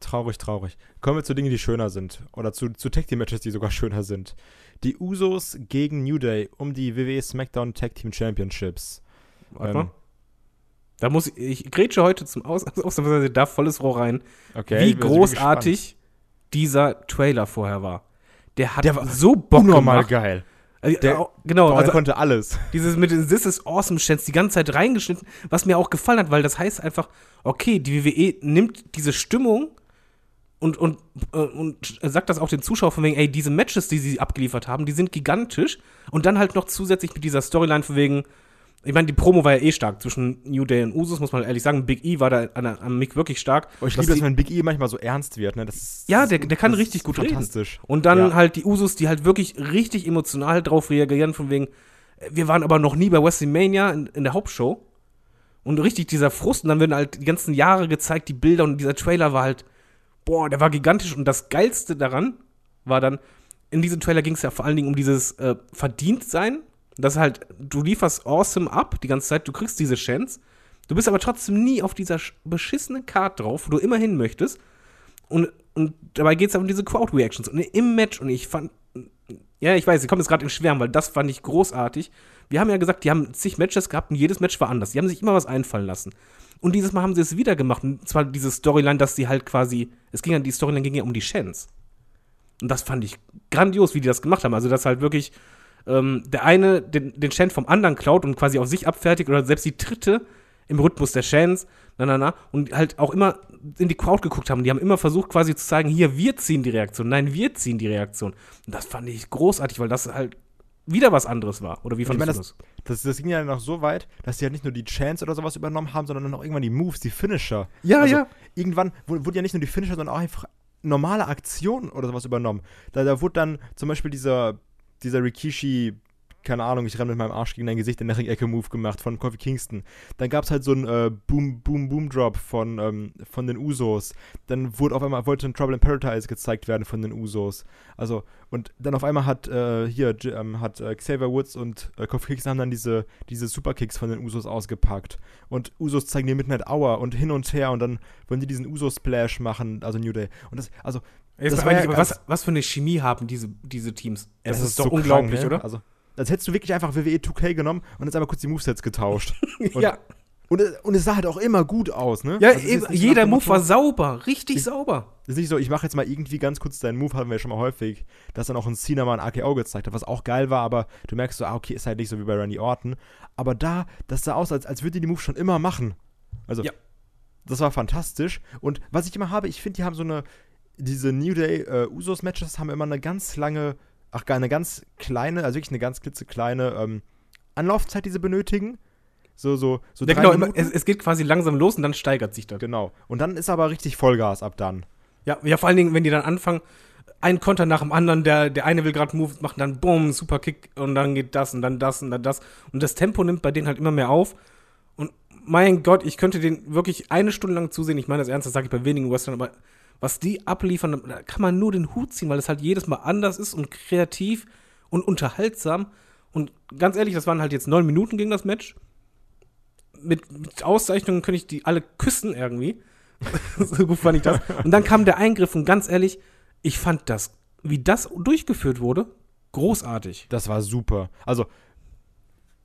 Traurig, traurig. Kommen wir zu Dingen, die schöner sind. Oder zu, zu Tag Team Matches, die sogar schöner sind. Die Usos gegen New Day um die WWE SmackDown Tag Team Championships. Warte Ähm, mal. Da muss ich, ich grätsche heute zum Aus, ausnahmsweise da volles Rohr rein, Okay. wie großartig dieser Trailer vorher war. Der hat Der war so Bock Unnormal gemacht. geil. Also, Der- au- genau, Boah, also der konnte alles. dieses mit den This is Awesome Chants die ganze Zeit reingeschnitten, was mir auch gefallen hat, weil das heißt einfach, okay, die WWE nimmt diese Stimmung und, und, äh, und sagt das auch den Zuschauern von wegen, ey, diese Matches, die sie abgeliefert haben, die sind gigantisch und dann halt noch zusätzlich mit dieser Storyline von wegen, ich meine, die Promo war ja eh stark zwischen New Day und Usos, muss man ehrlich sagen. Big E war da an, am Mic wirklich stark. Oh, ich Dass liebe es, die- wenn Big E manchmal so ernst wird. Ne? Das ist, Ja, der- der kann richtig gut reden. Fantastisch. Und dann Ja. halt die Usos, die halt wirklich richtig emotional drauf reagieren, von wegen, äh, wir waren aber noch nie bei WrestleMania in, in der Hauptshow. Und richtig dieser Frust, und dann werden halt die ganzen Jahre gezeigt, die Bilder und dieser Trailer war halt boah, der war gigantisch. Und das Geilste daran war dann, in diesem Trailer ging es ja vor allen Dingen um dieses äh, Verdientsein. Das halt, du lieferst awesome ab die ganze Zeit, du kriegst diese Chance. Du bist aber trotzdem nie auf dieser beschissenen Card drauf, wo du immer hin möchtest. Und, und dabei geht es um diese Crowd-Reactions. Und im Match, und ich fand, ja, ich weiß, ich komme jetzt gerade in Schwärmen, weil das fand ich großartig. Wir haben ja gesagt, die haben zig Matches gehabt und jedes Match war anders. Die haben sich immer was einfallen lassen. Und dieses Mal haben sie es wieder gemacht. Und zwar diese Storyline, dass sie halt quasi, es ging ja, die Storyline ging ja um die Chance. Und das fand ich grandios, wie die das gemacht haben. Also, dass halt wirklich ähm, der eine den, den Chant vom anderen klaut und quasi auf sich abfertigt oder selbst die dritte im Rhythmus der Chants, na, na, na, und halt auch immer in die Crowd geguckt haben. Die haben immer versucht, quasi zu zeigen, hier, wir ziehen die Reaktion. Nein, wir ziehen die Reaktion. Und das fand ich großartig, weil das halt wieder was anderes war. Oder wie fandest ich du das, das? Das ging ja noch so weit, dass sie halt nicht nur die Chance oder sowas übernommen haben, sondern auch irgendwann die Moves, die Finisher. Ja, also ja. Irgendwann wurden ja nicht nur die Finisher, sondern auch einfach normale Aktionen oder sowas übernommen. Da, da wurde dann zum Beispiel dieser, dieser Rikishi keine Ahnung, ich renne mit meinem Arsch gegen dein Gesicht in der Ring-Ecke-Move gemacht von Kofi Kingston. Dann gab es halt so einen äh, Boom, Boom, Boom-Drop von, ähm, von den Usos. Dann wurde auf einmal, wollte ein Trouble in Paradise gezeigt werden von den Usos. Also, und dann auf einmal hat äh, hier, ähm, hat äh, Xavier Woods und äh, Kofi Kingston haben dann diese, diese Superkicks von den Usos ausgepackt. Und Usos zeigen die Midnight Hour und hin und her und dann wollen die diesen Uso-Splash machen, also New Day. Und das, also, Jetzt das war ja was, was für eine Chemie haben diese, diese Teams? es ist, doch so unglaublich, krank, ne? oder? Also, als hättest du wirklich einfach WWE 2K genommen und jetzt einmal kurz die Movesets getauscht. Und, ja, und, es- und es sah halt auch immer gut aus, ne? ja Also ist eben, jeder Move war sauber, richtig Ich- sauber. Ist nicht so, ich mache jetzt mal irgendwie ganz kurz deinen Move, hatten wir ja schon mal häufig, dass dann auch ein Cena mal ein AKO gezeigt hat, was auch geil war, aber du merkst so, ah, okay, ist halt nicht so wie bei Randy Orton. Aber da, das sah aus, als, als würde die die Move schon immer machen. Also, Ja. das war fantastisch. Und was ich immer habe, ich finde, die haben so eine, diese New Day äh, Usos-Matches haben immer eine ganz lange, ach, gar eine ganz kleine, also wirklich eine ganz klitzekleine ähm, Anlaufzeit, die sie benötigen. So, so, so Ja, genau, immer, es, es geht quasi langsam los und dann steigert sich das. Genau. Und dann ist aber richtig Vollgas ab dann. Ja, ja, vor allen Dingen, wenn die dann anfangen, ein Konter nach dem anderen, der, der eine will gerade Move machen, dann boom, super Kick und dann geht das und dann das und dann das. Und das Tempo nimmt bei denen halt immer mehr auf. Und mein Gott, ich könnte den wirklich eine Stunde lang zusehen. Ich meine das ernst, das sage ich bei wenigen Western, aber was die abliefern, da kann man nur den Hut ziehen, weil es halt jedes Mal anders ist und kreativ und unterhaltsam. Und ganz ehrlich, das waren halt jetzt neun Minuten gegen das Match. Mit, mit Auszeichnungen könnte ich die alle küssen irgendwie. so gut fand ich das. Und dann kam der Eingriff und ganz ehrlich, ich fand das, wie das durchgeführt wurde, großartig. Das war super. Also,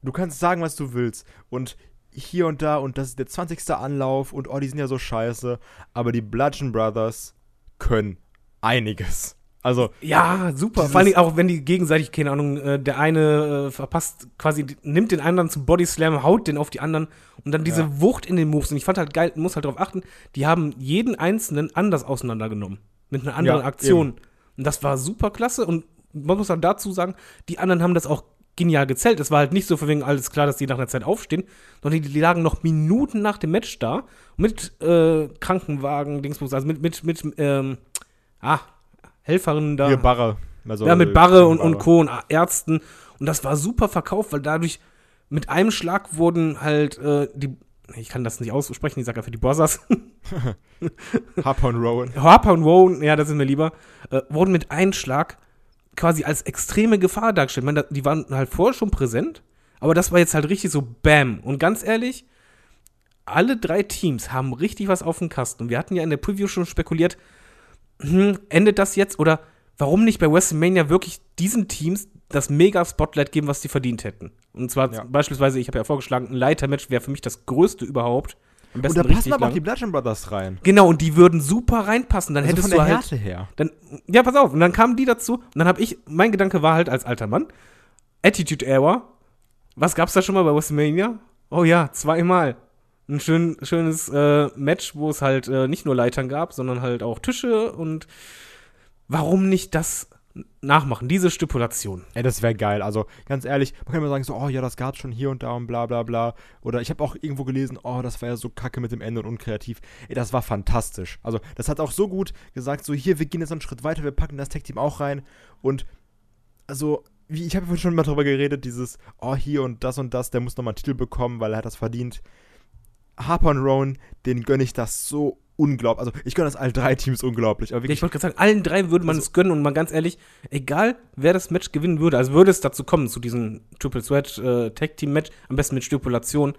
du kannst sagen, was du willst. Und hier und da, und das ist der 20. Anlauf, und oh, die sind ja so scheiße. Aber die Bludgeon Brothers können einiges. Also, Ja, super. Vor Dingen auch, wenn die gegenseitig, keine Ahnung, äh, der eine äh, verpasst, quasi nimmt den anderen zum Bodyslam, haut den auf die anderen und dann diese Ja. Wucht in den Moves. Und ich fand halt geil, man muss halt darauf achten, die haben jeden einzelnen anders auseinandergenommen. Mit einer anderen Ja, Aktion. Und das war super klasse. Und man muss halt dazu sagen, die anderen haben das auch genial gezählt. Es war halt nicht so von wegen alles klar, dass die nach einer Zeit aufstehen, sondern die, lagen noch Minuten nach dem Match da mit äh, Krankenwagen, Dingsbums, also mit, mit, mit, ähm, ah, Helferinnen da. hier Barre. Also, Ja, mit äh, Barre und, und. Co. und Ärzten. Und das war super verkauft, weil dadurch mit einem Schlag wurden halt äh, die. Ich kann das nicht aussprechen, ich sage einfach die Bossers. Harper und Rowan. Harper und Rowan, ja, das sind mir lieber, äh, wurden mit einem Schlag quasi als extreme Gefahr dargestellt. Meine, die waren halt vorher schon präsent, aber das war jetzt halt richtig so Bam. Und ganz ehrlich, alle drei Teams haben richtig was auf dem Kasten. Und wir hatten ja in der Preview schon spekuliert, hm, endet das jetzt oder warum nicht bei WrestleMania wirklich diesen Teams das Mega-Spotlight geben, was sie verdient hätten? Und zwar Ja. beispielsweise, ich habe ja vorgeschlagen, ein Leitermatch wäre für mich das größte überhaupt. Und da passen aber auch die Bludgeon Brothers rein. Genau, und die würden super reinpassen. Dann Also hättest von der du halt. Härte her. Dann, ja, pass auf. Und dann kamen die dazu. Und dann habe ich, mein Gedanke war halt als alter Mann, Attitude Era. Was gab's da schon mal bei WrestleMania? Oh ja, zweimal. Ein schön, schönes äh, Match, wo es halt äh, nicht nur Leitern gab, sondern halt auch Tische und warum nicht das nachmachen, diese Stipulation? Ey, das wäre geil. Also, ganz ehrlich, man kann immer sagen, so, oh ja, das gab's schon hier und da und bla bla bla. Oder ich habe auch irgendwo gelesen, oh, das war ja so kacke mit dem Ende und unkreativ. Ey, das war fantastisch. Also, das hat auch so gut gesagt, so, hier, wir gehen jetzt einen Schritt weiter, wir packen das Tech-Team auch rein. Und, also, wie, ich habe schon mal drüber geredet, dieses, oh, hier und das und das, der muss nochmal einen Titel bekommen, weil er hat das verdient. Harper und Rowan, denen gönne ich das so unglaublich. Also ich gönne das allen drei Teams unglaublich. Aber Ja, wirklich, ich wollte gerade sagen, allen drei würde man Also- es gönnen und mal ganz ehrlich, egal wer das Match gewinnen würde, also würde es dazu kommen, zu diesem Triple Threat äh, Tag Team Match, am besten mit Stipulation,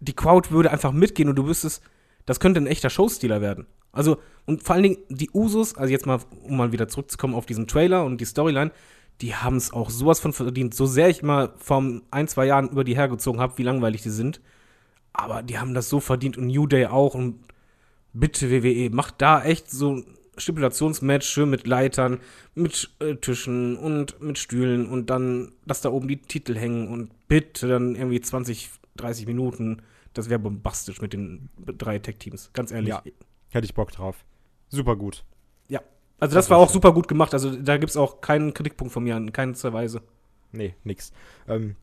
die Crowd würde einfach mitgehen und du wüsstest, das könnte ein echter Showstealer werden. Also, und vor allen Dingen die Usos, also jetzt mal, um mal wieder zurückzukommen auf diesen Trailer und die Storyline, die haben es auch sowas von verdient. So sehr ich mal vor ein, zwei Jahren über die hergezogen habe, wie langweilig die sind. Aber die haben das so verdient und New Day auch. Und bitte WWE, macht da echt so ein Stipulationsmatch schön mit Leitern, mit äh, Tischen und mit Stühlen und dann, dass da oben die Titel hängen und bitte dann irgendwie 20, 30 Minuten. Das wäre bombastisch mit den drei Tech-Teams, ganz ehrlich. Ja. hätte ich Bock drauf. Super gut. Ja. Also das war auch super gut gemacht. Also da gibt es auch keinen Kritikpunkt von mir an, keine zwei Weise. Nee, nix. Ähm,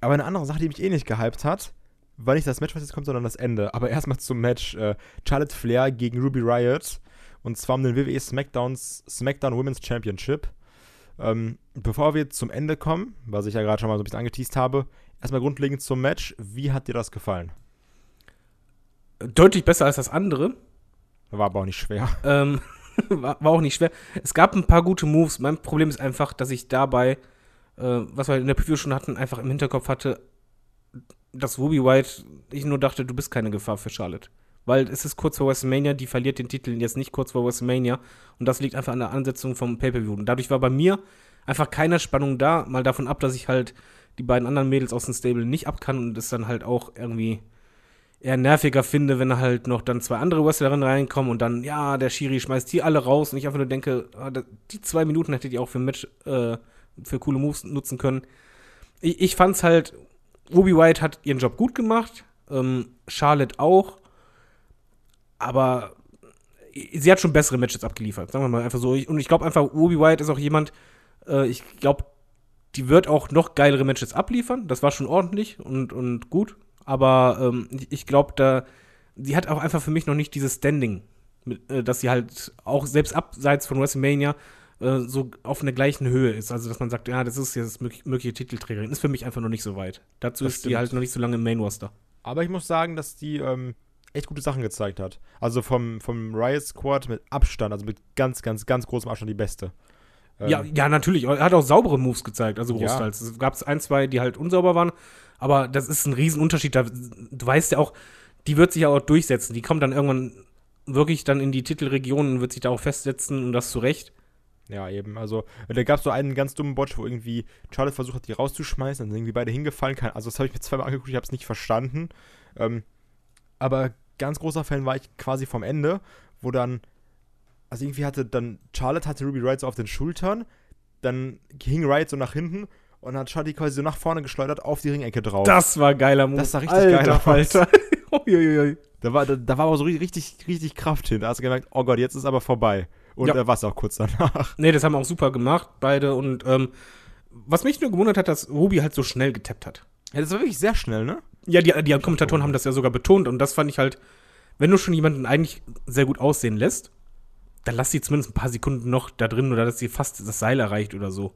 aber eine andere Sache, die mich eh nicht gehypt hat, war nicht das Match, was jetzt kommt, sondern das Ende. Aber erstmal zum Match äh, Charlotte Flair gegen Ruby Riot. Und zwar um den WWE SmackDowns, SmackDown Women's Championship. Ähm, bevor wir zum Ende kommen, was ich ja gerade schon mal so ein bisschen angeteased habe, erstmal grundlegend zum Match. Wie hat dir das gefallen? Deutlich besser als das andere. War aber auch nicht schwer. Ähm, war, war auch nicht schwer. Es gab ein paar gute Moves. Mein Problem ist einfach, dass ich dabei, äh, was wir in der Preview schon hatten, einfach im Hinterkopf hatte, dass Ruby White, ich nur dachte, du bist keine Gefahr für Charlotte. Weil es ist kurz vor WrestleMania, die verliert den Titel jetzt nicht kurz vor WrestleMania. Und das liegt einfach an der Ansetzung vom Pay-Per-View. Und dadurch war bei mir einfach keine Spannung da, mal davon ab, dass ich halt die beiden anderen Mädels aus dem Stable nicht abkann und es dann halt auch irgendwie eher nerviger finde, wenn halt noch dann zwei andere Wrestlerinnen reinkommen und dann, ja, der Schiri schmeißt die alle raus und ich einfach nur denke, ah, die zwei Minuten hättet ihr auch für Match, äh, für coole Moves nutzen können. Ich, ich fand's halt, Ruby White hat ihren Job gut gemacht, ähm, Charlotte auch, aber sie hat schon bessere Matches abgeliefert, sagen wir mal einfach so. Und ich glaube einfach, Ruby White ist auch jemand, äh, ich glaube, die wird auch noch geilere Matches abliefern. Das war schon ordentlich und, und gut. Aber ähm, ich- glaube, da, sie hat auch einfach für mich noch nicht dieses Standing, mit, äh, dass sie halt auch selbst abseits von WrestleMania äh, so auf einer gleichen Höhe ist. Also, dass man sagt, ja, das ist jetzt mögliche, mögliche Titelträgerin. Ist für mich einfach noch nicht so weit. Dazu Das ist die stimmt. halt noch nicht so lange im Main-Roster. Aber ich muss sagen, dass die ähm, echt gute Sachen gezeigt hat. Also vom, vom Riot Squad mit Abstand, also mit ganz, ganz, ganz großem Abstand die beste. Ähm, Ja, ja, natürlich. Er hat auch saubere Moves gezeigt, also Ja. großteils. Es gab ein, zwei, die halt unsauber waren, aber das ist ein Riesenunterschied. Da, du weißt ja auch, die wird sich ja auch durchsetzen. Die kommt dann irgendwann wirklich dann in die Titelregion und wird sich da auch festsetzen und das zu Recht. Ja, eben. Also, da gab es so einen ganz dummen Botch, wo irgendwie Charlotte versucht hat, die rauszuschmeißen, dann sind irgendwie beide hingefallen. Kein, also, das habe ich mir zweimal angeguckt, ich habe es nicht verstanden. Ähm, aber ganz großer Fan war ich quasi vom Ende, wo dann, also irgendwie hatte dann, Charlotte hatte Ruby Riot so auf den Schultern, dann hing Riot so nach hinten und dann hat Charlotte quasi so nach vorne geschleudert auf die Ringecke drauf. Das war geiler Move. Das sah richtig geil aus. Alter. Uiuiui. Da war, da, da war aber so ri- richtig, richtig Kraft hin. Da hast du gemerkt, oh Gott, jetzt ist aber vorbei. Und Ja. da war es auch kurz danach. Nee, das haben auch super gemacht, beide. Und ähm, was mich nur gewundert hat, dass Ruby halt so schnell getappt hat. Ja, das war wirklich sehr schnell, ne? Ja, die, die Kommentatoren haben das ja sogar betont und das fand ich halt, wenn du schon jemanden eigentlich sehr gut aussehen lässt, dann lass sie zumindest ein paar Sekunden noch da drin oder dass sie fast das Seil erreicht oder so.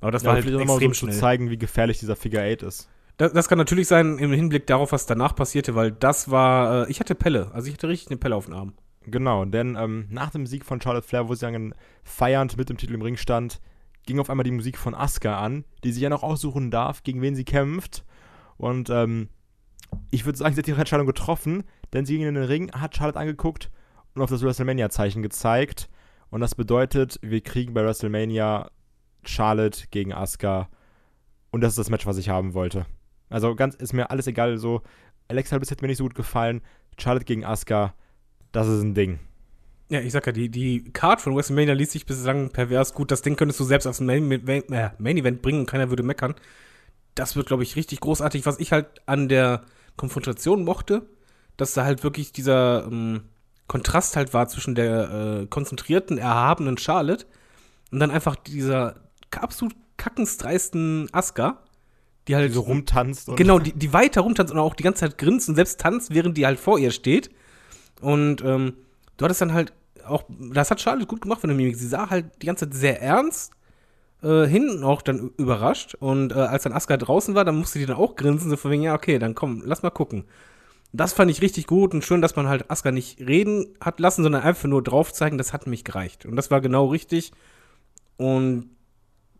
Aber das war halt vielleicht auch mal extrem so schnell. zu zeigen, wie gefährlich dieser Figure 8 ist. Das, das kann natürlich sein im Hinblick darauf, was danach passierte, weil das war, äh, ich hatte Pelle, also ich hatte richtig eine Pelle auf den Arm. Genau, denn ähm, nach dem Sieg von Charlotte Flair, wo sie dann feiernd mit dem Titel im Ring stand, ging auf einmal die Musik von Asuka an, die sich ja noch aussuchen darf, gegen wen sie kämpft. Und ähm, ich würde sagen, sie hat ihre Entscheidung getroffen, denn sie ging in den Ring, hat Charlotte angeguckt und auf das WrestleMania-Zeichen gezeigt. Und das bedeutet, wir kriegen bei WrestleMania Charlotte gegen Asuka. Und das ist das Match, was ich haben wollte. Also ganz ist mir alles egal. So, Alexa Bliss hätte mir nicht so gut gefallen. Charlotte gegen Asuka, das ist ein Ding. Ja, ich sag ja, die, die Card von WrestleMania liest sich bislang pervers gut. Das Ding könntest du selbst aufs Main, Main, äh, Main Event bringen und keiner würde meckern. Das wird, glaube ich, richtig großartig. Was ich halt an der Konfrontation mochte, dass da halt wirklich dieser ähm, Kontrast halt war zwischen der äh, konzentrierten, erhabenen Charlotte und dann einfach dieser absolut kackensdreisten Asuka, die halt Die so rumtanzt und Genau, die, die weiter rumtanzt und auch die ganze Zeit grinst und selbst tanzt, während die halt vor ihr steht. Und ähm, du hattest dann halt auch, das hat Charlotte gut gemacht von der Mimik. Sie sah halt die ganze Zeit sehr ernst äh, hin, auch dann überrascht. Und äh, als dann Asuka draußen war, dann musste die dann auch grinsen, so von wegen, ja, okay, dann komm, lass mal gucken. Das fand ich richtig gut und schön, dass man halt Asuka nicht reden hat lassen, sondern einfach nur drauf zeigen, das hat mich gereicht. Und das war genau richtig. Und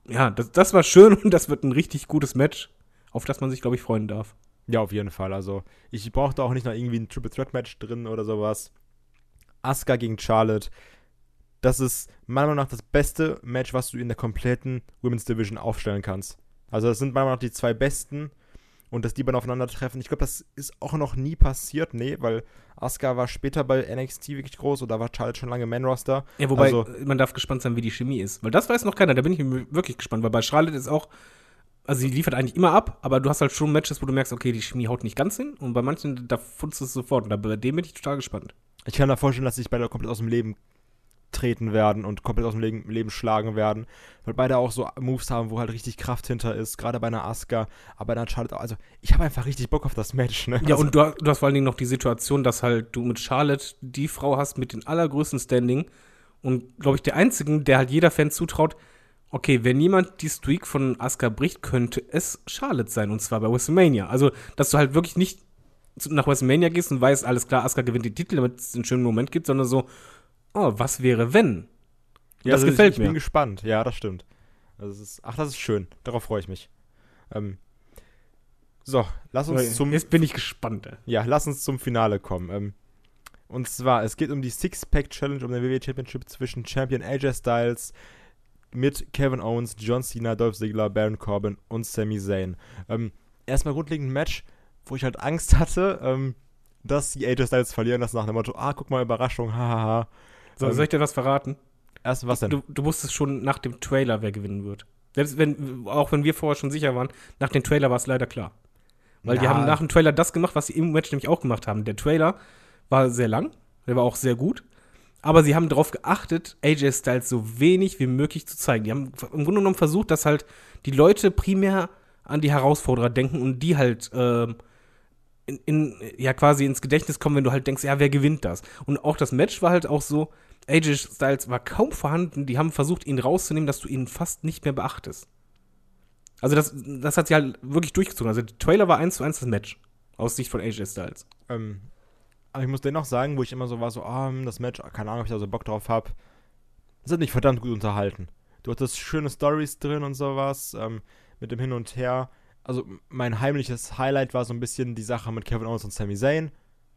ja, das, das war schön und das wird ein richtig gutes Match, auf das man sich, glaube ich, freuen darf. Ja, auf jeden Fall. Also, ich brauchte auch nicht noch irgendwie ein Triple Threat Match drin oder sowas. Asuka gegen Charlotte. Das ist meiner Meinung nach das beste Match, was du in der kompletten Women's Division aufstellen kannst. Also, das sind meiner Meinung nach die zwei besten. Und dass die beiden aufeinandertreffen. Ich glaube, das ist auch noch nie passiert. Nee, weil Asuka war später bei NXT wirklich groß oder war Charlotte schon lange Man-Roster. Ja, wobei Also- man darf gespannt sein, wie die Chemie ist. Weil das weiß noch keiner, da bin ich wirklich gespannt. Weil bei Charlotte ist auch, also sie liefert eigentlich immer ab, aber du hast halt schon Matches, wo du merkst, okay, die Chemie haut nicht ganz hin. Und bei manchen, da du es sofort. Und da- bei dem bin ich total gespannt. Ich kann mir vorstellen, dass sich beide komplett aus dem Leben treten werden und komplett aus dem Leben, Leben schlagen werden. Weil beide auch so Moves haben, wo halt richtig Kraft hinter ist. Gerade bei einer Asuka, aber bei einer Charlotte auch. Also, ich habe einfach richtig Bock auf das Match, ne? Ja, also, und du, hast- du hast vor allen Dingen noch die Situation, dass halt du mit Charlotte die Frau hast mit den allergrößten Standing und, glaube ich, der einzigen, der halt jeder Fan zutraut, okay, wenn jemand die Streak von Asuka bricht, könnte es Charlotte sein und zwar bei WrestleMania. Also, dass du halt wirklich nicht nach WrestleMania gehst und weißt, alles klar, Asuka gewinnt die Titel, damit es einen schönen Moment gibt, sondern so, oh, was wäre wenn? ja, das also gefällt ich, ich mir. bin gespannt. Ja, das stimmt. Also, es ist, ach, das ist schön. Darauf freue ich mich. Ähm, so, lass uns zum Jetzt bin ich gespannt. ey. Ja, lass uns zum Finale kommen. Ähm, und zwar, es geht um die Six-Pack-Challenge um den WWE Championship zwischen Champion AJ Styles mit Kevin Owens, John Cena, Dolph Ziggler, Baron Corbin und Sami Zayn. Ähm, erstmal grundlegend ein Match, wo ich halt Angst hatte, ähm, dass die AJ Styles verlieren lassen nach dem Motto, ah, guck mal, Überraschung, hahaha. So, Ähm, soll ich dir was verraten? Erst was denn? Du, du wusstest schon nach dem Trailer, wer gewinnen wird. Selbst wenn, auch wenn wir vorher schon sicher waren, nach dem Trailer war es leider klar. Weil die Ja. haben nach dem Trailer das gemacht, was sie im Match nämlich auch gemacht haben. Der Trailer war sehr lang, der war auch sehr gut. Aber sie haben darauf geachtet, AJ Styles so wenig wie möglich zu zeigen. Die haben im Grunde genommen versucht, dass halt die Leute primär an die Herausforderer denken und die halt ähm, in, in, ja quasi ins Gedächtnis kommen, wenn du halt denkst, ja, wer gewinnt das? Und auch das Match war halt auch so, AJ Styles war kaum vorhanden, die haben versucht, ihn rauszunehmen, dass du ihn fast nicht mehr beachtest. Also das, das hat sie halt wirklich durchgezogen. Also der Trailer war eins zu eins das Match. Aus Sicht von AJ Styles. Ähm, aber ich muss dennoch sagen, wo ich immer so war, so, ah, das Match, keine Ahnung, ob ich da so Bock drauf habe. Das hat mich verdammt gut unterhalten. Du hattest schöne Stories drin und sowas, ähm, mit dem Hin und Her. Also mein heimliches Highlight war so ein bisschen die Sache mit Kevin Owens und Sami Zayn,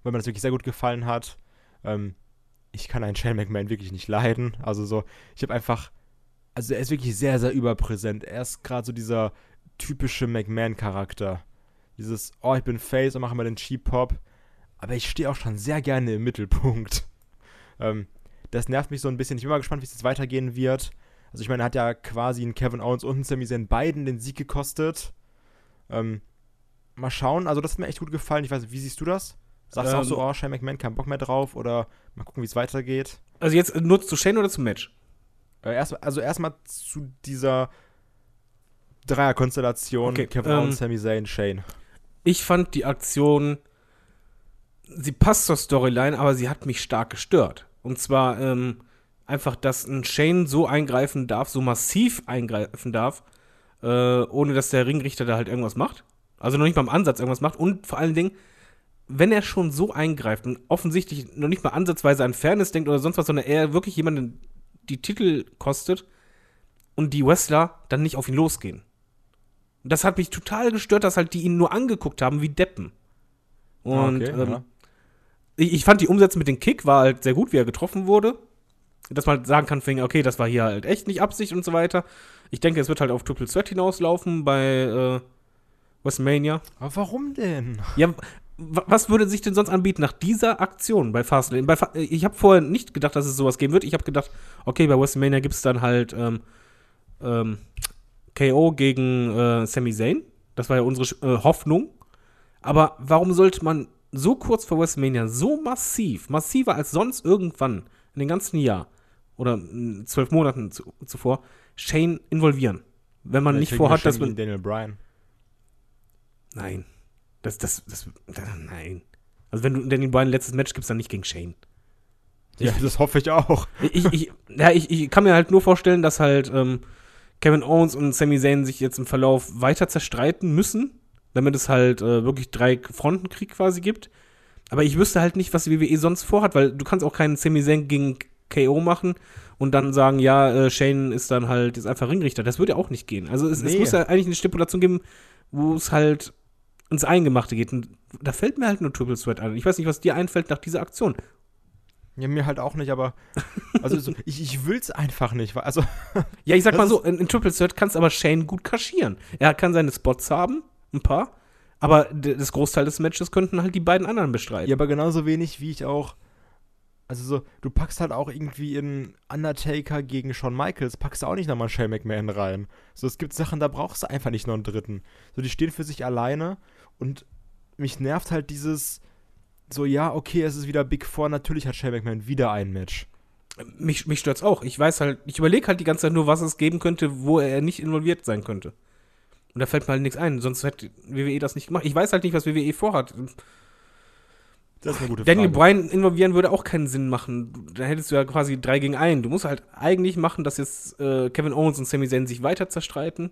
weil mir das wirklich sehr gut gefallen hat. Ähm, ich kann einen Shane McMahon wirklich nicht leiden. Also so, ich habe einfach, also er ist wirklich sehr, sehr überpräsent. Er ist gerade so dieser typische McMahon-Charakter. Dieses, oh, ich bin Face und mache mal den Cheap Pop. Aber ich stehe auch schon sehr gerne im Mittelpunkt. Ähm, das nervt mich so ein bisschen. Ich bin mal gespannt, wie es jetzt weitergehen wird. Also ich meine, er hat ja quasi einen Kevin Owens und einen Sami Zayn beiden den Sieg gekostet. Ähm, mal schauen. Also das hat mir echt gut gefallen. Ich weiß, nicht, wie siehst du das? Sagst du auch Ähm, so, oh, Shane McMahon, kein Bock mehr drauf? Oder mal gucken, wie es weitergeht? Also jetzt nur zu Shane oder zum Match? Äh, erst, also erstmal zu dieser Dreierkonstellation. Okay, Kevin ähm, Owens, Sami Zayn, Shane. Ich fand die Aktion, sie passt zur Storyline, aber sie hat mich stark gestört. Und zwar ähm, einfach, dass ein Shane so eingreifen darf, so massiv eingreifen darf, äh, ohne dass der Ringrichter da halt irgendwas macht. Also noch nicht mal im Ansatz irgendwas macht. Und vor allen Dingen, wenn er schon so eingreift und offensichtlich noch nicht mal ansatzweise an Fairness denkt oder sonst was, sondern er wirklich jemanden die Titel kostet und die Wrestler dann nicht auf ihn losgehen. Das hat mich total gestört, dass halt die ihn nur angeguckt haben wie Deppen. Und Okay, ähm, ja. Ich, ich fand die Umsetzung mit dem Kick war halt sehr gut, wie er getroffen wurde. Dass man halt sagen kann, okay, das war hier halt echt nicht Absicht und so weiter. Ich denke, es wird halt auf Triple Threat hinauslaufen bei äh, WrestleMania. Aber warum denn? Ja, wa- was würde sich denn sonst anbieten nach dieser Aktion bei Fastlane? Bei Fa ich habe vorher nicht gedacht, dass es sowas geben wird. Ich habe gedacht, okay, bei WrestleMania gibt es dann halt ähm, ähm, KO gegen äh, Sami Zayn. Das war ja unsere äh, Hoffnung. Aber warum sollte man so kurz vor WrestleMania so massiv, massiver als sonst irgendwann in den ganzen Jahr oder in zwölf Monaten zu, zuvor Shane involvieren? Wenn man Vielleicht nicht vorhat, dass man. Daniel Bryan. Nein. Das, das, das, das, nein. Also wenn du Danny Bryan ein letztes Match gibst, dann nicht gegen Shane. Ja, das hoffe ich auch. Ich, ich, ja, ich, ich kann mir halt nur vorstellen, dass halt ähm, Kevin Owens und Sami Zayn sich jetzt im Verlauf weiter zerstreiten müssen, damit es halt äh, wirklich drei Frontenkrieg quasi gibt. Aber ich wüsste halt nicht, was die WWE sonst vorhat, weil du kannst auch keinen Sami Zayn gegen KO machen und dann sagen, ja, äh, Shane ist dann halt ist einfach Ringrichter. Das würde ja auch nicht gehen. Also es, es Nee. muss ja eigentlich eine Stipulation geben, wo es halt ins Eingemachte geht. Und da fällt mir halt nur Triple Threat ein. Ich weiß nicht, was dir einfällt nach dieser Aktion. Ja, mir halt auch nicht, aber also so, ich, ich will's einfach nicht. Also, Ja, ich sag mal so, in, in Triple Threat kannst aber Shane gut kaschieren. Er kann seine Spots haben, ein paar, aber das Großteil des Matches könnten halt die beiden anderen bestreiten. ja, aber genauso wenig wie ich auch. Also so, du packst halt auch irgendwie in Undertaker gegen Shawn Michaels, packst du auch nicht nochmal Shane McMahon rein. So, es gibt Sachen, da brauchst du einfach nicht noch einen dritten. So, die stehen für sich alleine und mich nervt halt dieses, so, ja, okay, es ist wieder Big Four, natürlich hat Shane McMahon wieder ein Match. Mich, mich stört's auch. Ich weiß halt, ich überlege halt die ganze Zeit nur, was es geben könnte, wo er nicht involviert sein könnte. Und da fällt mir halt nichts ein, sonst hätte WWE das nicht gemacht. Ich weiß halt nicht, was WWE vorhat. Das ist eine gute Daniel Frage. Bryan involvieren würde auch keinen Sinn machen. Da hättest du ja quasi drei gegen einen. Du musst halt eigentlich machen, dass jetzt äh, Kevin Owens und Sami Zayn sich weiter zerstreiten.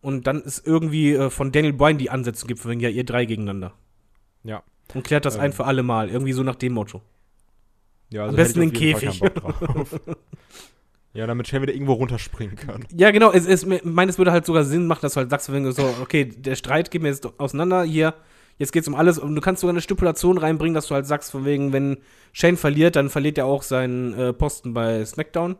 Und dann es irgendwie äh, von Daniel Bryan die Ansätze gibt, wegen, ja, ihr drei gegeneinander. Ja. Und klärt das Ähm. ein für alle Mal. Irgendwie so nach dem Motto. Ja, Am also besten hätte ich ja, damit Shane wieder irgendwo runterspringen kann. Ja, genau. Es, es, ich meine, es würde halt sogar Sinn machen, dass du halt sagst, wenn du so, okay, der Streit geht mir jetzt auseinander, hier, jetzt geht's um alles. Und du kannst sogar eine Stipulation reinbringen, dass du halt sagst, von wegen, wenn Shane verliert, dann verliert er auch seinen äh, Posten bei SmackDown.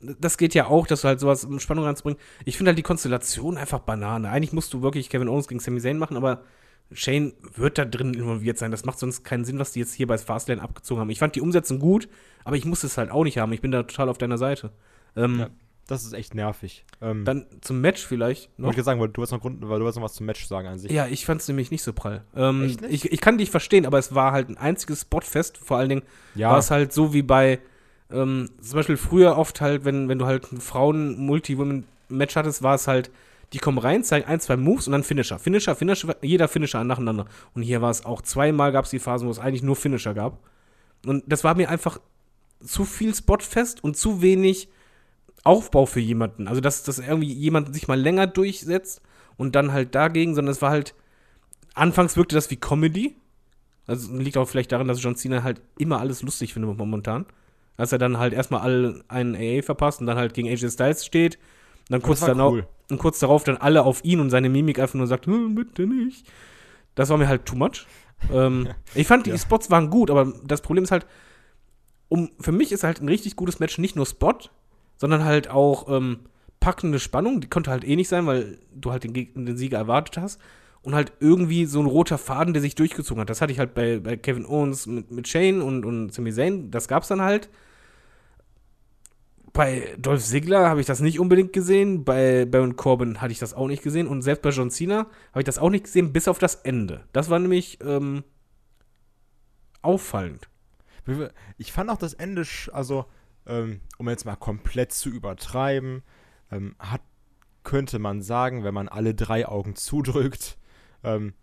Das geht ja auch, dass du halt sowas um Spannung reinzubringen. Ich finde halt die Konstellation einfach Banane. Eigentlich musst du wirklich Kevin Owens gegen Sami Zayn machen, aber Shane wird da drin involviert sein. Das macht sonst keinen Sinn, was die jetzt hier bei Fastlane abgezogen haben. Ich fand die Umsetzung gut, aber ich muss es halt auch nicht haben. Ich bin da total auf deiner Seite. Ähm, Ja. Das ist echt nervig. Ähm, dann zum Match vielleicht noch. wollte ich sagen, weil du hast noch Grund, weil du hast noch was zum Match sagen an sich. Ja, ich fand es nämlich nicht so prall. Ähm, Echt nicht? Ich, ich kann dich verstehen, aber es war halt ein einziges Spotfest. Vor allen Dingen Ja, war es halt so wie bei, ähm, zum Beispiel früher oft halt, wenn, wenn du halt ein Frauen-Multi-Women-Match hattest, war es halt, die kommen rein, zeigen ein, zwei Moves und dann Finisher. Finisher, Finisher, jeder Finisher nacheinander. Und hier war es auch zweimal gab es die Phasen, wo es eigentlich nur Finisher gab. Und das war mir einfach zu viel Spotfest und zu wenig Aufbau für jemanden. Also, dass, dass irgendwie jemand sich mal länger durchsetzt und dann halt dagegen, sondern es war halt, anfangs wirkte das wie Comedy. Also liegt auch vielleicht daran, dass John Cena halt immer alles lustig findet momentan. Dass er dann halt erstmal einen AA verpasst und dann halt gegen AJ Styles steht. Und dann kurz, danach, cool. Und kurz darauf dann alle auf ihn und seine Mimik einfach nur sagt, "Hm, bitte nicht. Das war mir halt too much. ähm, ich fand, die Ja. Spots waren gut, aber das Problem ist halt, um, für mich ist halt ein richtig gutes Match nicht nur Spot, sondern halt auch ähm, packende Spannung. Die konnte halt eh nicht sein, weil du halt den, Geg- den Sieger erwartet hast. Und halt irgendwie so ein roter Faden, der sich durchgezogen hat. Das hatte ich halt bei, bei Kevin Owens mit, mit Shane und, und Sami Zayn. Das gab's dann halt. Bei Dolph Ziggler habe ich das nicht unbedingt gesehen. Bei Baron Corbin hatte ich das auch nicht gesehen. Und selbst bei John Cena habe ich das auch nicht gesehen, bis auf das Ende. Das war nämlich ähm, auffallend. Ich fand auch das Ende, also, ähm, um jetzt mal komplett zu übertreiben, ähm, hat, könnte man sagen, wenn man alle drei Augen zudrückt, ähm,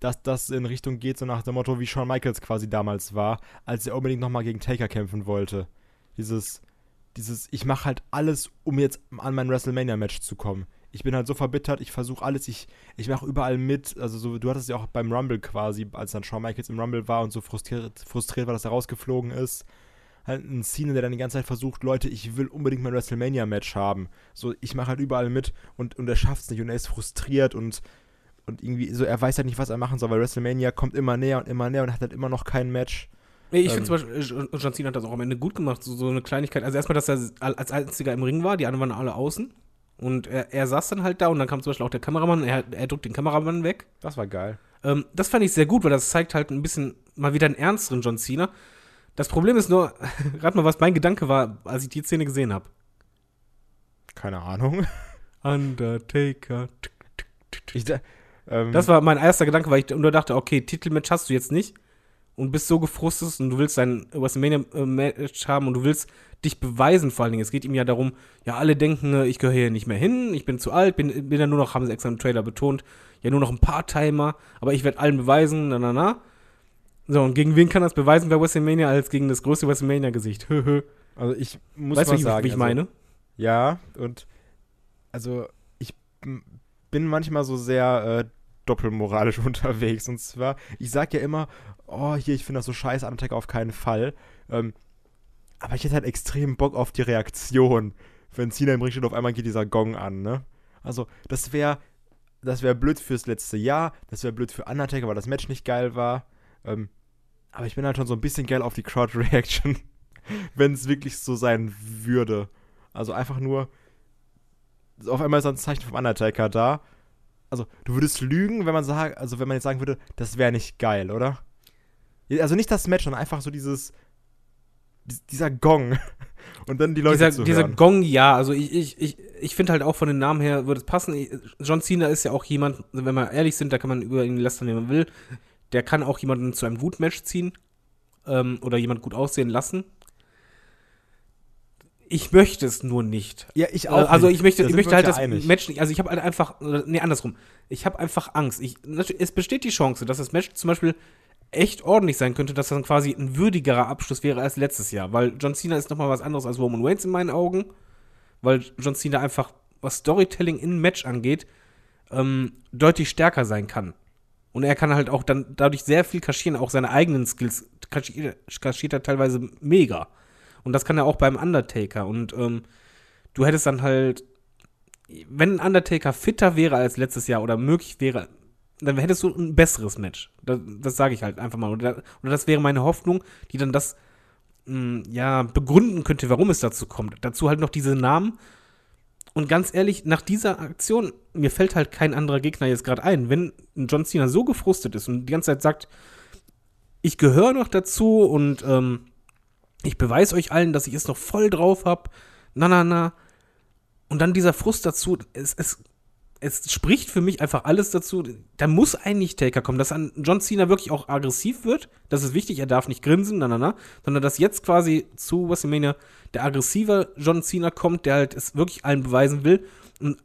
dass das in Richtung geht, so nach dem Motto, wie Shawn Michaels quasi damals war, als er unbedingt nochmal gegen Taker kämpfen wollte. Dieses, dieses, ich mache halt alles, um jetzt an mein WrestleMania-Match zu kommen. Ich bin halt so verbittert, ich versuche alles, ich, ich mache überall mit. Also so, du hattest ja auch beim Rumble quasi, als dann Shawn Michaels im Rumble war und so frustriert, frustriert war, dass er rausgeflogen ist. Halt ein Cena, der dann die ganze Zeit versucht, Leute, ich will unbedingt mein WrestleMania-Match haben. So, ich mache halt überall mit und, und er schafft es nicht und er ist frustriert und, und irgendwie, so, er weiß halt nicht, was er machen soll, weil WrestleMania kommt immer näher und immer näher und hat halt immer noch kein Match. Nee, ich Ähm. finde zum Beispiel, John- John Cena hat das auch am Ende gut gemacht. So, so eine Kleinigkeit. Also erstmal, dass er als einziger im Ring war, die anderen waren alle außen. Und er, er saß dann halt da und dann kam zum Beispiel auch der Kameramann, er, er drückt den Kameramann weg. Das war geil. Ähm, das fand ich sehr gut, weil das zeigt halt ein bisschen mal wieder einen ernsteren John Cena. Das Problem ist nur, rat mal, was mein Gedanke war, als ich die Szene gesehen habe. Keine Ahnung. Undertaker. Tick, tick, tick, tick. Ich, ähm, Das war mein erster Gedanke, weil ich nur dachte, okay, Titelmatch hast du jetzt nicht und bist so gefrustet und du willst dein WrestleMania-Match haben und du willst dich beweisen vor allen Dingen. Es geht ihm ja darum, ja, alle denken, äh, ich gehöre hier nicht mehr hin, ich bin zu alt, bin, bin ja nur noch, haben sie extra im Trailer betont, ja nur noch ein Part-Timer, aber ich werde allen beweisen, na na na. So, und gegen wen kann das beweisen bei WrestleMania als gegen das größte WrestleMania-Gesicht? Höhö. Also ich muss weißt du, mal wie, sagen, wie ich also, meine? Ja, und also ich bin manchmal so sehr äh, doppelmoralisch unterwegs. Und zwar, ich sag ja immer, oh, hier, ich finde das so scheiße, Undertaker auf keinen Fall. Ähm, aber ich hätte halt extrem Bock auf die Reaktion, wenn Cena im Ring steht, auf einmal geht dieser Gong an, ne? Also, das wäre das wäre blöd fürs letzte Jahr, das wäre blöd für Undertaker, weil das Match nicht geil war. Ähm, aber ich bin halt schon so ein bisschen geil auf die Crowd-Reaction, wenn es wirklich so sein würde. Also einfach nur, auf einmal ist ein Zeichen vom Undertaker da. Also, du würdest lügen, wenn man sagt, also wenn man jetzt sagen würde, das wäre nicht geil, oder? Also nicht das Match, sondern einfach so dieses, dieser Gong. Und dann die Leute dieser, zu dieser hören. Gong, ja, also ich, ich, ich, ich finde halt auch von den Namen her würde es passen. John Cena ist ja auch jemand, wenn wir ehrlich sind, da kann man über ihn lästern, wie man will. Der kann auch jemanden zu einem guten Match ziehen ähm, oder jemand gut aussehen lassen. Ich möchte es nur nicht. Ja, ich Äh, Also nicht. ich möchte, Da ich möchte halt das einig. Match nicht. Also ich habe halt einfach, nee, andersrum. Ich habe einfach Angst. Ich, es besteht die Chance, dass das Match zum Beispiel echt ordentlich sein könnte, dass das dann quasi ein würdigerer Abschluss wäre als letztes Jahr. Weil John Cena ist nochmal was anderes als Roman Reigns in meinen Augen. Weil John Cena einfach, was Storytelling in Match angeht, ähm, deutlich stärker sein kann. Und er kann halt auch dann dadurch sehr viel kaschieren, auch seine eigenen Skills kaschiert, kaschiert er teilweise mega. Und das kann er auch beim Undertaker. Und ähm, du hättest dann halt, wenn Undertaker fitter wäre als letztes Jahr oder möglich wäre, dann hättest du ein besseres Match. Das, das sage ich halt einfach mal. Oder, das wäre meine Hoffnung, die dann das mh, ja begründen könnte, warum es dazu kommt. Dazu halt noch diese Namen. Und ganz ehrlich, nach dieser Aktion, mir fällt halt kein anderer Gegner jetzt gerade ein. Wenn John Cena so gefrustet ist und die ganze Zeit sagt, ich gehöre noch dazu und ähm, ich beweise euch allen, dass ich es noch voll drauf habe, na, na, na. Und dann dieser Frust dazu, es, es, es spricht für mich einfach alles dazu. Da muss eigentlich Taker kommen, dass an John Cena wirklich auch aggressiv wird. Das ist wichtig, er darf nicht grinsen, na, na, na. Sondern dass jetzt quasi zu WrestleMania der aggressive John Cena kommt, der halt es wirklich allen beweisen will und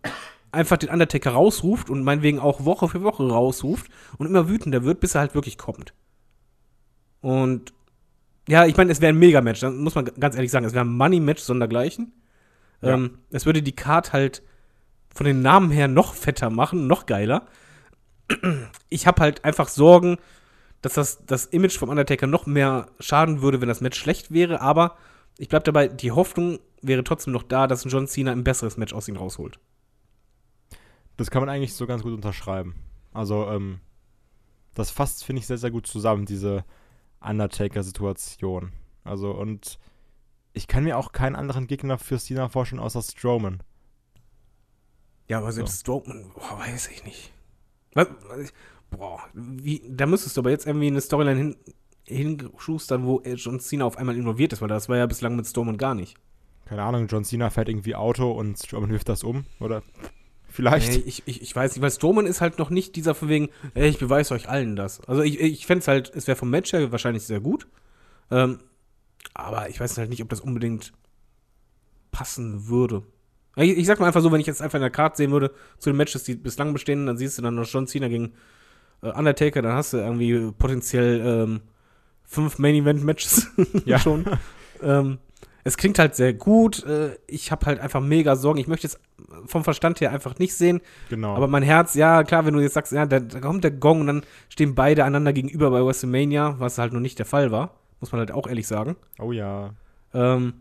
einfach den Undertaker rausruft und meinetwegen auch Woche für Woche rausruft und immer wütender wird, bis er halt wirklich kommt. Und ja, ich meine, es wäre ein Mega-Match, dann muss man ganz ehrlich sagen, es wäre ein Money-Match sondergleichen. Ja. Ähm, es würde die Card halt von den Namen her noch fetter machen, noch geiler. Ich habe halt einfach Sorgen, dass das, das Image vom Undertaker noch mehr schaden würde, wenn das Match schlecht wäre, aber ich bleib dabei, die Hoffnung wäre trotzdem noch da, dass John Cena ein besseres Match aus ihm rausholt. Das kann man eigentlich so ganz gut unterschreiben. Also, ähm, das fasst, finde ich, sehr, sehr gut zusammen, diese Undertaker-Situation. Also, und ich kann mir auch keinen anderen Gegner für Cena vorstellen, außer Strowman. Ja, aber selbst Strowman, boah, weiß ich nicht. Was, was, boah, wie, da müsstest du aber jetzt irgendwie eine Storyline hin, hinschustern, wo John Cena auf einmal involviert ist, weil das war ja bislang mit Strowman gar nicht. Keine Ahnung, John Cena fährt irgendwie Auto und Strowman wirft das um, oder? Vielleicht. Nee, ich, ich, ich weiß nicht, weil Strowman ist halt noch nicht dieser von wegen, ey, ich beweise euch allen das. Also ich, ich fände es halt, es wäre vom Match her wahrscheinlich sehr gut. Ähm, aber ich weiß halt nicht, ob das unbedingt passen würde. Ich, ich sag mal einfach so, wenn ich jetzt einfach in der Karte sehen würde, zu den Matches, die bislang bestehen, dann siehst du dann noch John Cena gegen äh, Undertaker, dann hast du irgendwie potenziell ähm, fünf Main-Event-Matches Ja. schon. ähm, es klingt halt sehr gut. Äh, ich habe halt einfach mega Sorgen. Ich möchte es vom Verstand her einfach nicht sehen. Genau. Aber mein Herz, ja, klar, wenn du jetzt sagst, ja, da, da kommt der Gong und dann stehen beide einander gegenüber bei WrestleMania, was halt noch nicht der Fall war, muss man halt auch ehrlich sagen. oh ja. Ähm,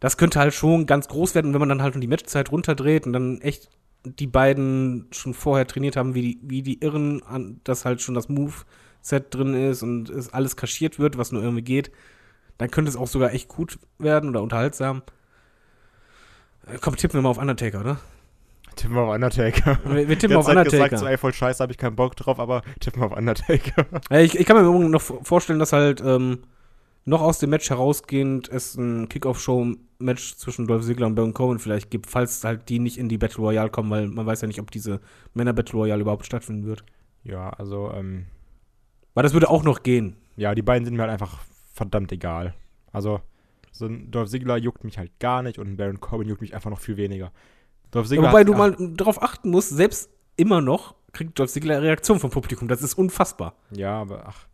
das könnte halt schon ganz groß werden, und wenn man dann halt nur die Matchzeit runterdreht und dann echt die beiden schon vorher trainiert haben, wie die, wie die Irren, an, dass halt schon das Move-Set drin ist und es alles kaschiert wird, was nur irgendwie geht, dann könnte es auch sogar echt gut werden oder unterhaltsam. Äh, Komm, tippen wir mal auf Undertaker, oder? Tippen wir auf Undertaker. Wir, wir tippen auf Zeit Undertaker. gesagt, so, ey, voll scheiße, habe ich keinen Bock drauf, aber tippen wir auf Undertaker. Ja, ich, ich kann mir im Übrigen noch vorstellen, dass halt ähm, noch aus dem Match herausgehend es ein Kickoff-Show-Match zwischen Dolph Ziggler und Baron Cohen vielleicht gibt, falls halt die nicht in die Battle Royale kommen, weil man weiß ja nicht, ob diese Männer-Battle Royale überhaupt stattfinden wird. ja, also, ähm, Weil das würde auch noch gehen. ja, die beiden sind mir halt einfach verdammt egal. Also, so ein Dolph Ziggler juckt mich halt gar nicht und ein Baron Corbin juckt mich einfach noch viel weniger. Dolph Ziggler wobei du mal darauf achten musst, selbst immer noch kriegt Dolph Ziggler Reaktion vom Publikum. Das ist unfassbar. Ja, aber ach.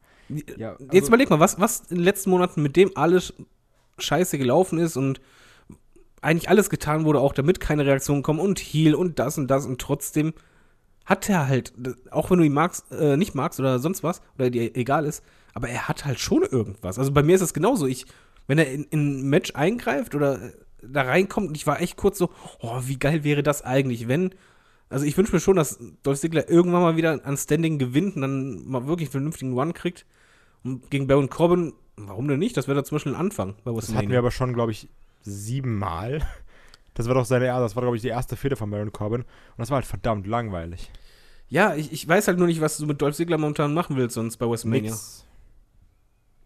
Ja, Jetzt also- überleg mal, was, was in den letzten Monaten mit dem alles scheiße gelaufen ist und eigentlich alles getan wurde, auch damit keine Reaktionen kommen und Heal und das und das und trotzdem hat er halt, auch wenn du ihn magst, äh, nicht magst oder sonst was, oder dir egal ist, aber er hat halt schon irgendwas. Also bei mir ist es genauso. Ich, wenn er in, in ein Match eingreift oder äh, da reinkommt ich war echt kurz so, oh, wie geil wäre das eigentlich, wenn. Also ich wünsche mir schon, dass Dolph Ziggler irgendwann mal wieder an Standing gewinnt und dann mal wirklich einen vernünftigen One kriegt. Und gegen Baron Corbin, warum denn nicht? Das wäre da zum Beispiel ein Anfang bei Das hatten wir aber schon, glaube ich, siebenmal. Das war doch seine erste, das war, glaube ich, die erste Fehde von Baron Corbin. Und das war halt verdammt langweilig. Ja, ich, ich weiß halt nur nicht, was du mit Dolph Ziggler momentan machen willst, sonst bei WrestleMania. Nix.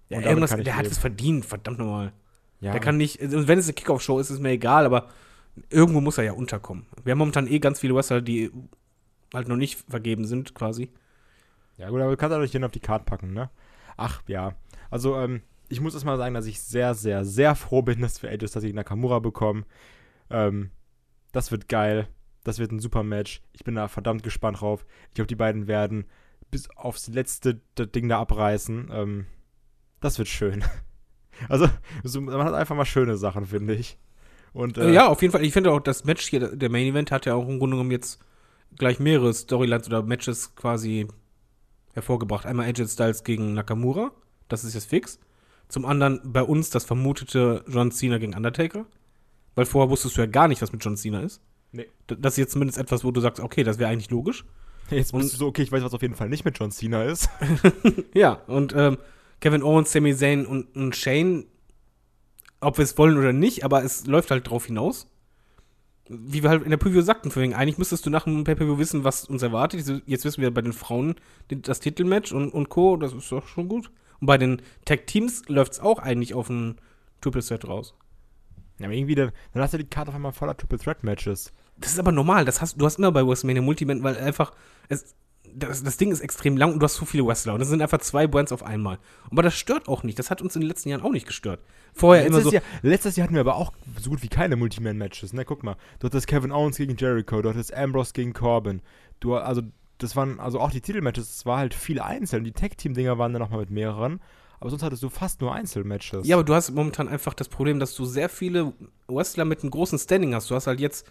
Ja, irgendwas, der leben. hat es verdient, verdammt nochmal. Ja. Der kann nicht, wenn es eine Kickoff-Show ist, ist mir egal, aber irgendwo muss er ja unterkommen. Wir haben momentan eh ganz viele Wrestler, die halt noch nicht vergeben sind, quasi. Ja, gut, aber du kannst halt nicht auf die Karte packen, ne? Ach, ja. Also, ähm, ich muss erstmal sagen, dass ich sehr, sehr, sehr froh bin, dass wir Edge ich Nakamura bekommen. Ähm, das wird geil. Das wird ein super Match. Ich bin da verdammt gespannt drauf. Ich glaube, die beiden werden bis aufs letzte Ding da abreißen. Ähm, das wird schön. Also, so, man hat einfach mal schöne Sachen, finde ich. Und, äh, ja, auf jeden Fall. Ich finde auch, das Match hier, der Main Event, hat ja auch im Grunde genommen jetzt gleich mehrere Storylines oder Matches quasi hervorgebracht. Einmal AJ Styles gegen Nakamura, das ist jetzt fix. Zum anderen bei uns das vermutete John Cena gegen Undertaker. Weil vorher wusstest du ja gar nicht, was mit John Cena ist. Nee. Das ist jetzt zumindest etwas, wo du sagst, okay, das wäre eigentlich logisch. Jetzt bist du so, okay, ich weiß, was auf jeden Fall nicht mit John Cena ist. ja, und ähm, Kevin Owens, Sami Zayn und, und Shane, ob wir es wollen oder nicht, aber es läuft halt drauf hinaus. Wie wir halt in der Preview sagten, für eigentlich müsstest du nach dem Pay-Per-View wissen, was uns erwartet. Jetzt wissen wir bei den Frauen das Titelmatch und, und Co., das ist doch schon gut. Und bei den Tag-Teams läuft es auch eigentlich auf ein Triple Set raus. Ja, aber irgendwie, dann, dann hast du die Karte auf einmal voller Triple Threat Matches. Das ist aber normal. Das hast, du hast immer bei WrestleMania Multiman, weil einfach es, das, das Ding ist extrem lang und du hast so viele Wrestler. Und das sind einfach zwei Brands auf einmal. Aber das stört auch nicht. Das hat uns in den letzten Jahren auch nicht gestört. Vorher letztes immer so. Jahr, letztes Jahr hatten wir aber auch so gut wie keine Multiman-Matches. Ne? Guck mal. Du hattest Kevin Owens gegen Jericho, du hattest Ambrose gegen Corbin. Du, also, das waren, also auch die Titelmatches, es war halt viel einzeln. Die Tag-Team-Dinger waren dann nochmal mit mehreren. Aber sonst hattest du fast nur Einzelmatches. Ja, aber du hast momentan einfach das Problem, dass du sehr viele Wrestler mit einem großen Standing hast. Du hast halt jetzt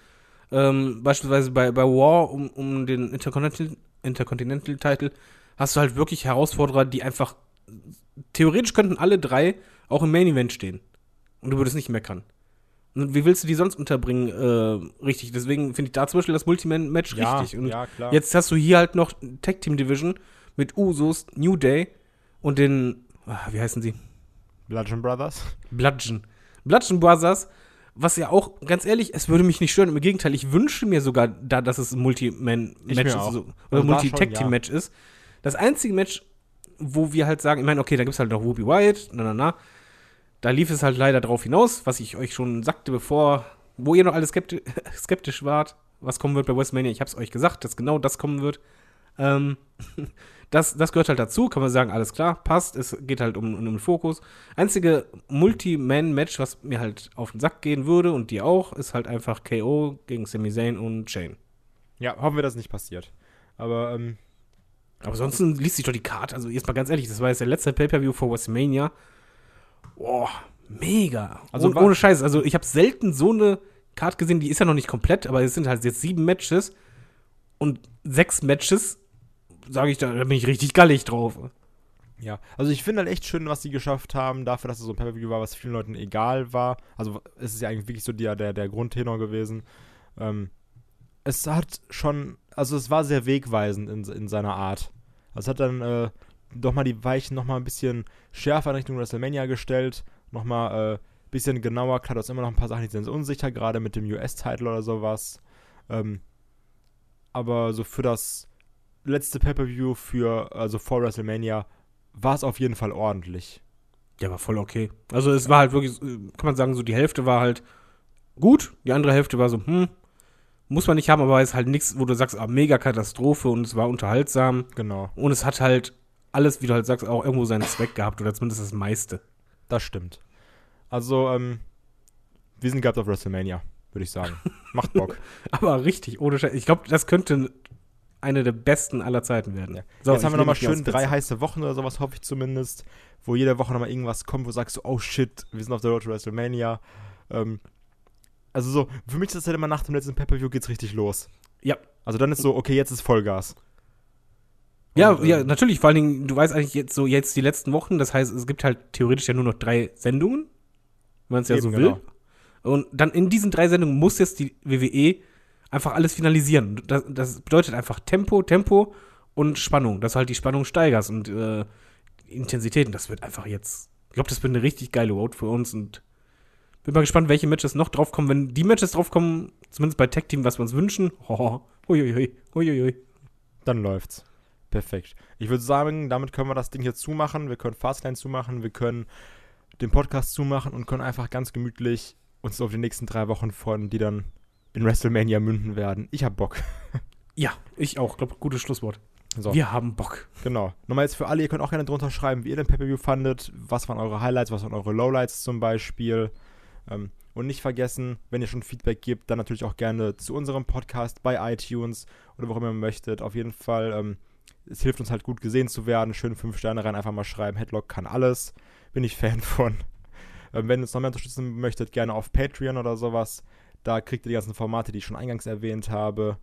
ähm, beispielsweise bei, bei War um, um den Intercontinental Intercontinental-Title, hast du halt wirklich Herausforderer, die einfach theoretisch könnten alle drei auch im Main Event stehen. Und du würdest nicht meckern. Und wie willst du die sonst unterbringen, äh, richtig? Deswegen finde ich da zum Beispiel das Multiman-Match ja, richtig. Und ja, klar. jetzt hast du hier halt noch Tag Team Division mit Usos, New Day und den, ach, wie heißen sie? Bludgeon Brothers. Bludgeon. Bludgeon Brothers was ja auch, ganz ehrlich, es würde mich nicht stören. Im Gegenteil, ich wünsche mir sogar da, dass es ein Multi-Man-Match ist. So, oder also Multi-Tag-Team-Match ja. ist. Das einzige Match, wo wir halt sagen, ich meine, okay, da gibt es halt noch Ruby Wyatt, na, na, na. Da lief es halt leider drauf hinaus, was ich euch schon sagte, bevor, wo ihr noch alle skeptisch, skeptisch wart, was kommen wird bei WrestleMania. Ich habe es euch gesagt, dass genau das kommen wird. Ähm, das, das gehört halt dazu, kann man sagen, alles klar, passt, es geht halt um, um den Fokus. Einzige Multi-Man-Match, was mir halt auf den Sack gehen würde und die auch, ist halt einfach KO gegen Sami Zayn und Shane. Ja, hoffen wir, dass nicht passiert. Aber, ähm. Aber ansonsten liest sich doch die Karte, also jetzt mal ganz ehrlich, das war jetzt der letzte Pay-Per-View vor WrestleMania. Boah, mega. Also oh, ohne Scheiß, also ich habe selten so eine Karte gesehen, die ist ja noch nicht komplett, aber es sind halt jetzt sieben Matches und sechs Matches sage ich, da, da bin ich richtig gallig drauf. Ja, also ich finde halt echt schön, was sie geschafft haben, dafür, dass es so ein Pay-Per-View war, was vielen Leuten egal war. Also es ist ja eigentlich wirklich so der, der, der Grundtenor gewesen. Ähm, es hat schon, also es war sehr wegweisend in, in seiner Art. Also es hat dann äh, doch mal die Weichen noch mal ein bisschen schärfer in Richtung WrestleMania gestellt, noch mal äh, bisschen genauer. Klar, du hast immer noch ein paar Sachen, die sind unsicher, gerade mit dem US-Title oder sowas. Ähm, aber so für das letzte Pay-Per-View für, also vor WrestleMania, war es auf jeden Fall ordentlich. Ja, war voll okay. Also es war halt wirklich, kann man sagen, so die Hälfte war halt gut, die andere Hälfte war so, hm, muss man nicht haben, aber es ist halt nichts, wo du sagst, ah, mega Katastrophe und es war unterhaltsam. Genau. Und es hat halt alles, wie du halt sagst, auch irgendwo seinen Zweck gehabt oder zumindest das meiste. Das stimmt. Also, ähm, wir sind gehabt auf WrestleMania, würde ich sagen. Macht Bock. aber richtig, ohne Scheiß. Ich glaube, das könnte eine der besten aller Zeiten werden. Ja. So, Jetzt haben wir nochmal schön drei heiße Wochen oder sowas, hoffe ich zumindest, wo jede Woche nochmal irgendwas kommt, wo du sagst, oh shit, wir sind auf der Road to WrestleMania. Ähm, also so, für mich ist das halt immer nach dem letzten Pay-Per-View geht's richtig los. Ja. Also dann ist so, okay, jetzt ist Vollgas. Ja, Und, ja, natürlich, vor allen Dingen, du weißt eigentlich jetzt so jetzt die letzten Wochen, das heißt, es gibt halt theoretisch ja nur noch drei Sendungen, wenn man es ja so genau. will. Und dann in diesen drei Sendungen muss jetzt die WWE einfach alles finalisieren. Das, das bedeutet einfach Tempo, Tempo und Spannung, dass du halt die Spannung steigerst und äh, Intensität. Und das wird einfach jetzt, ich glaube, das wird eine richtig geile Road für uns und bin mal gespannt, welche Matches noch draufkommen. Wenn die Matches draufkommen, zumindest bei Tag Team, was wir uns wünschen, hoho, huiuiui, huiuiui. Dann läuft's. Perfekt. Ich würde sagen, damit können wir das Ding hier zumachen. Wir können Fastlane zumachen, wir können den Podcast zumachen und können einfach ganz gemütlich uns auf die nächsten drei Wochen freuen, die dann in WrestleMania münden werden. Ich hab Bock. Ja, ich auch, glaube, gutes Schlusswort. So, Wir haben Bock. genau. Nochmal jetzt für alle, ihr könnt auch gerne drunter schreiben, wie ihr den Pay-Per-View fandet. Was waren eure Highlights, was waren eure Lowlights zum Beispiel. Ähm, und nicht vergessen, wenn ihr schon Feedback gibt, dann natürlich auch gerne zu unserem Podcast bei iTunes oder wo immer ihr möchtet. Auf jeden Fall, ähm, es hilft uns halt gut gesehen zu werden. Schön fünf Sterne rein, einfach mal schreiben. Headlock kann alles. Bin ich Fan von. Ähm, wenn ihr uns noch mehr unterstützen möchtet, gerne auf Patreon oder sowas. Da kriegt ihr die ganzen Formate, die ich schon eingangs erwähnt habe.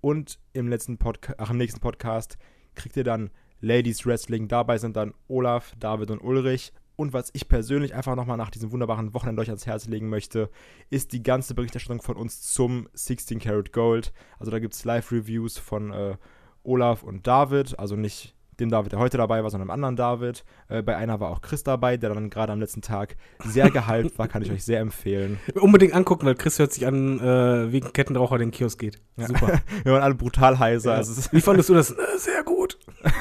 Und im letzten Podca ach, im nächsten Podcast kriegt ihr dann Ladies Wrestling. Dabei sind dann Olaf, David und Ulrich. Und was ich persönlich einfach nochmal nach diesem wunderbaren Wochenende euch ans Herz legen möchte, ist die ganze Berichterstattung von uns zum 16 Karat Gold. Also da gibt es Live-Reviews von äh, Olaf und David, also nicht dem David, der heute dabei war, sondern dem anderen David. Äh, bei einer war auch Chris dabei, der dann gerade am letzten Tag sehr gehypt war, kann ich euch sehr empfehlen. Unbedingt angucken, weil Chris hört sich an, äh, wie ein Kettenraucher den Kiosk geht. Ja. Super. Wir waren alle brutal heiser. Ja. Also Wie fandest du das? Äh, sehr gut.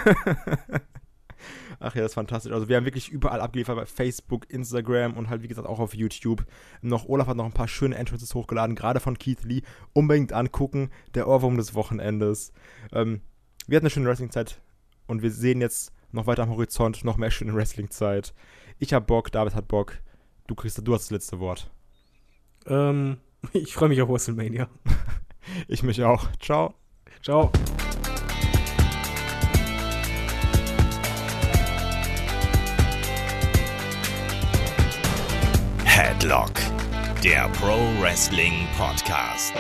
Ach ja, das ist fantastisch. Also wir haben wirklich überall abgeliefert bei Facebook, Instagram und halt wie gesagt auch auf YouTube. Noch Olaf hat noch ein paar schöne Entrances hochgeladen, gerade von Keith Lee. Unbedingt angucken. Der Ohrwurm des Wochenendes. Ähm, wir hatten eine schöne Wrestling-Zeit und wir sehen jetzt noch weiter am Horizont noch mehr schöne Wrestling-Zeit. Ich hab Bock, David hat Bock. Du kriegst, du hast das letzte Wort. Ähm, ich freue mich auf WrestleMania. Ich mich auch. Ciao. Ciao. Headlock, der Pro Wrestling Podcast.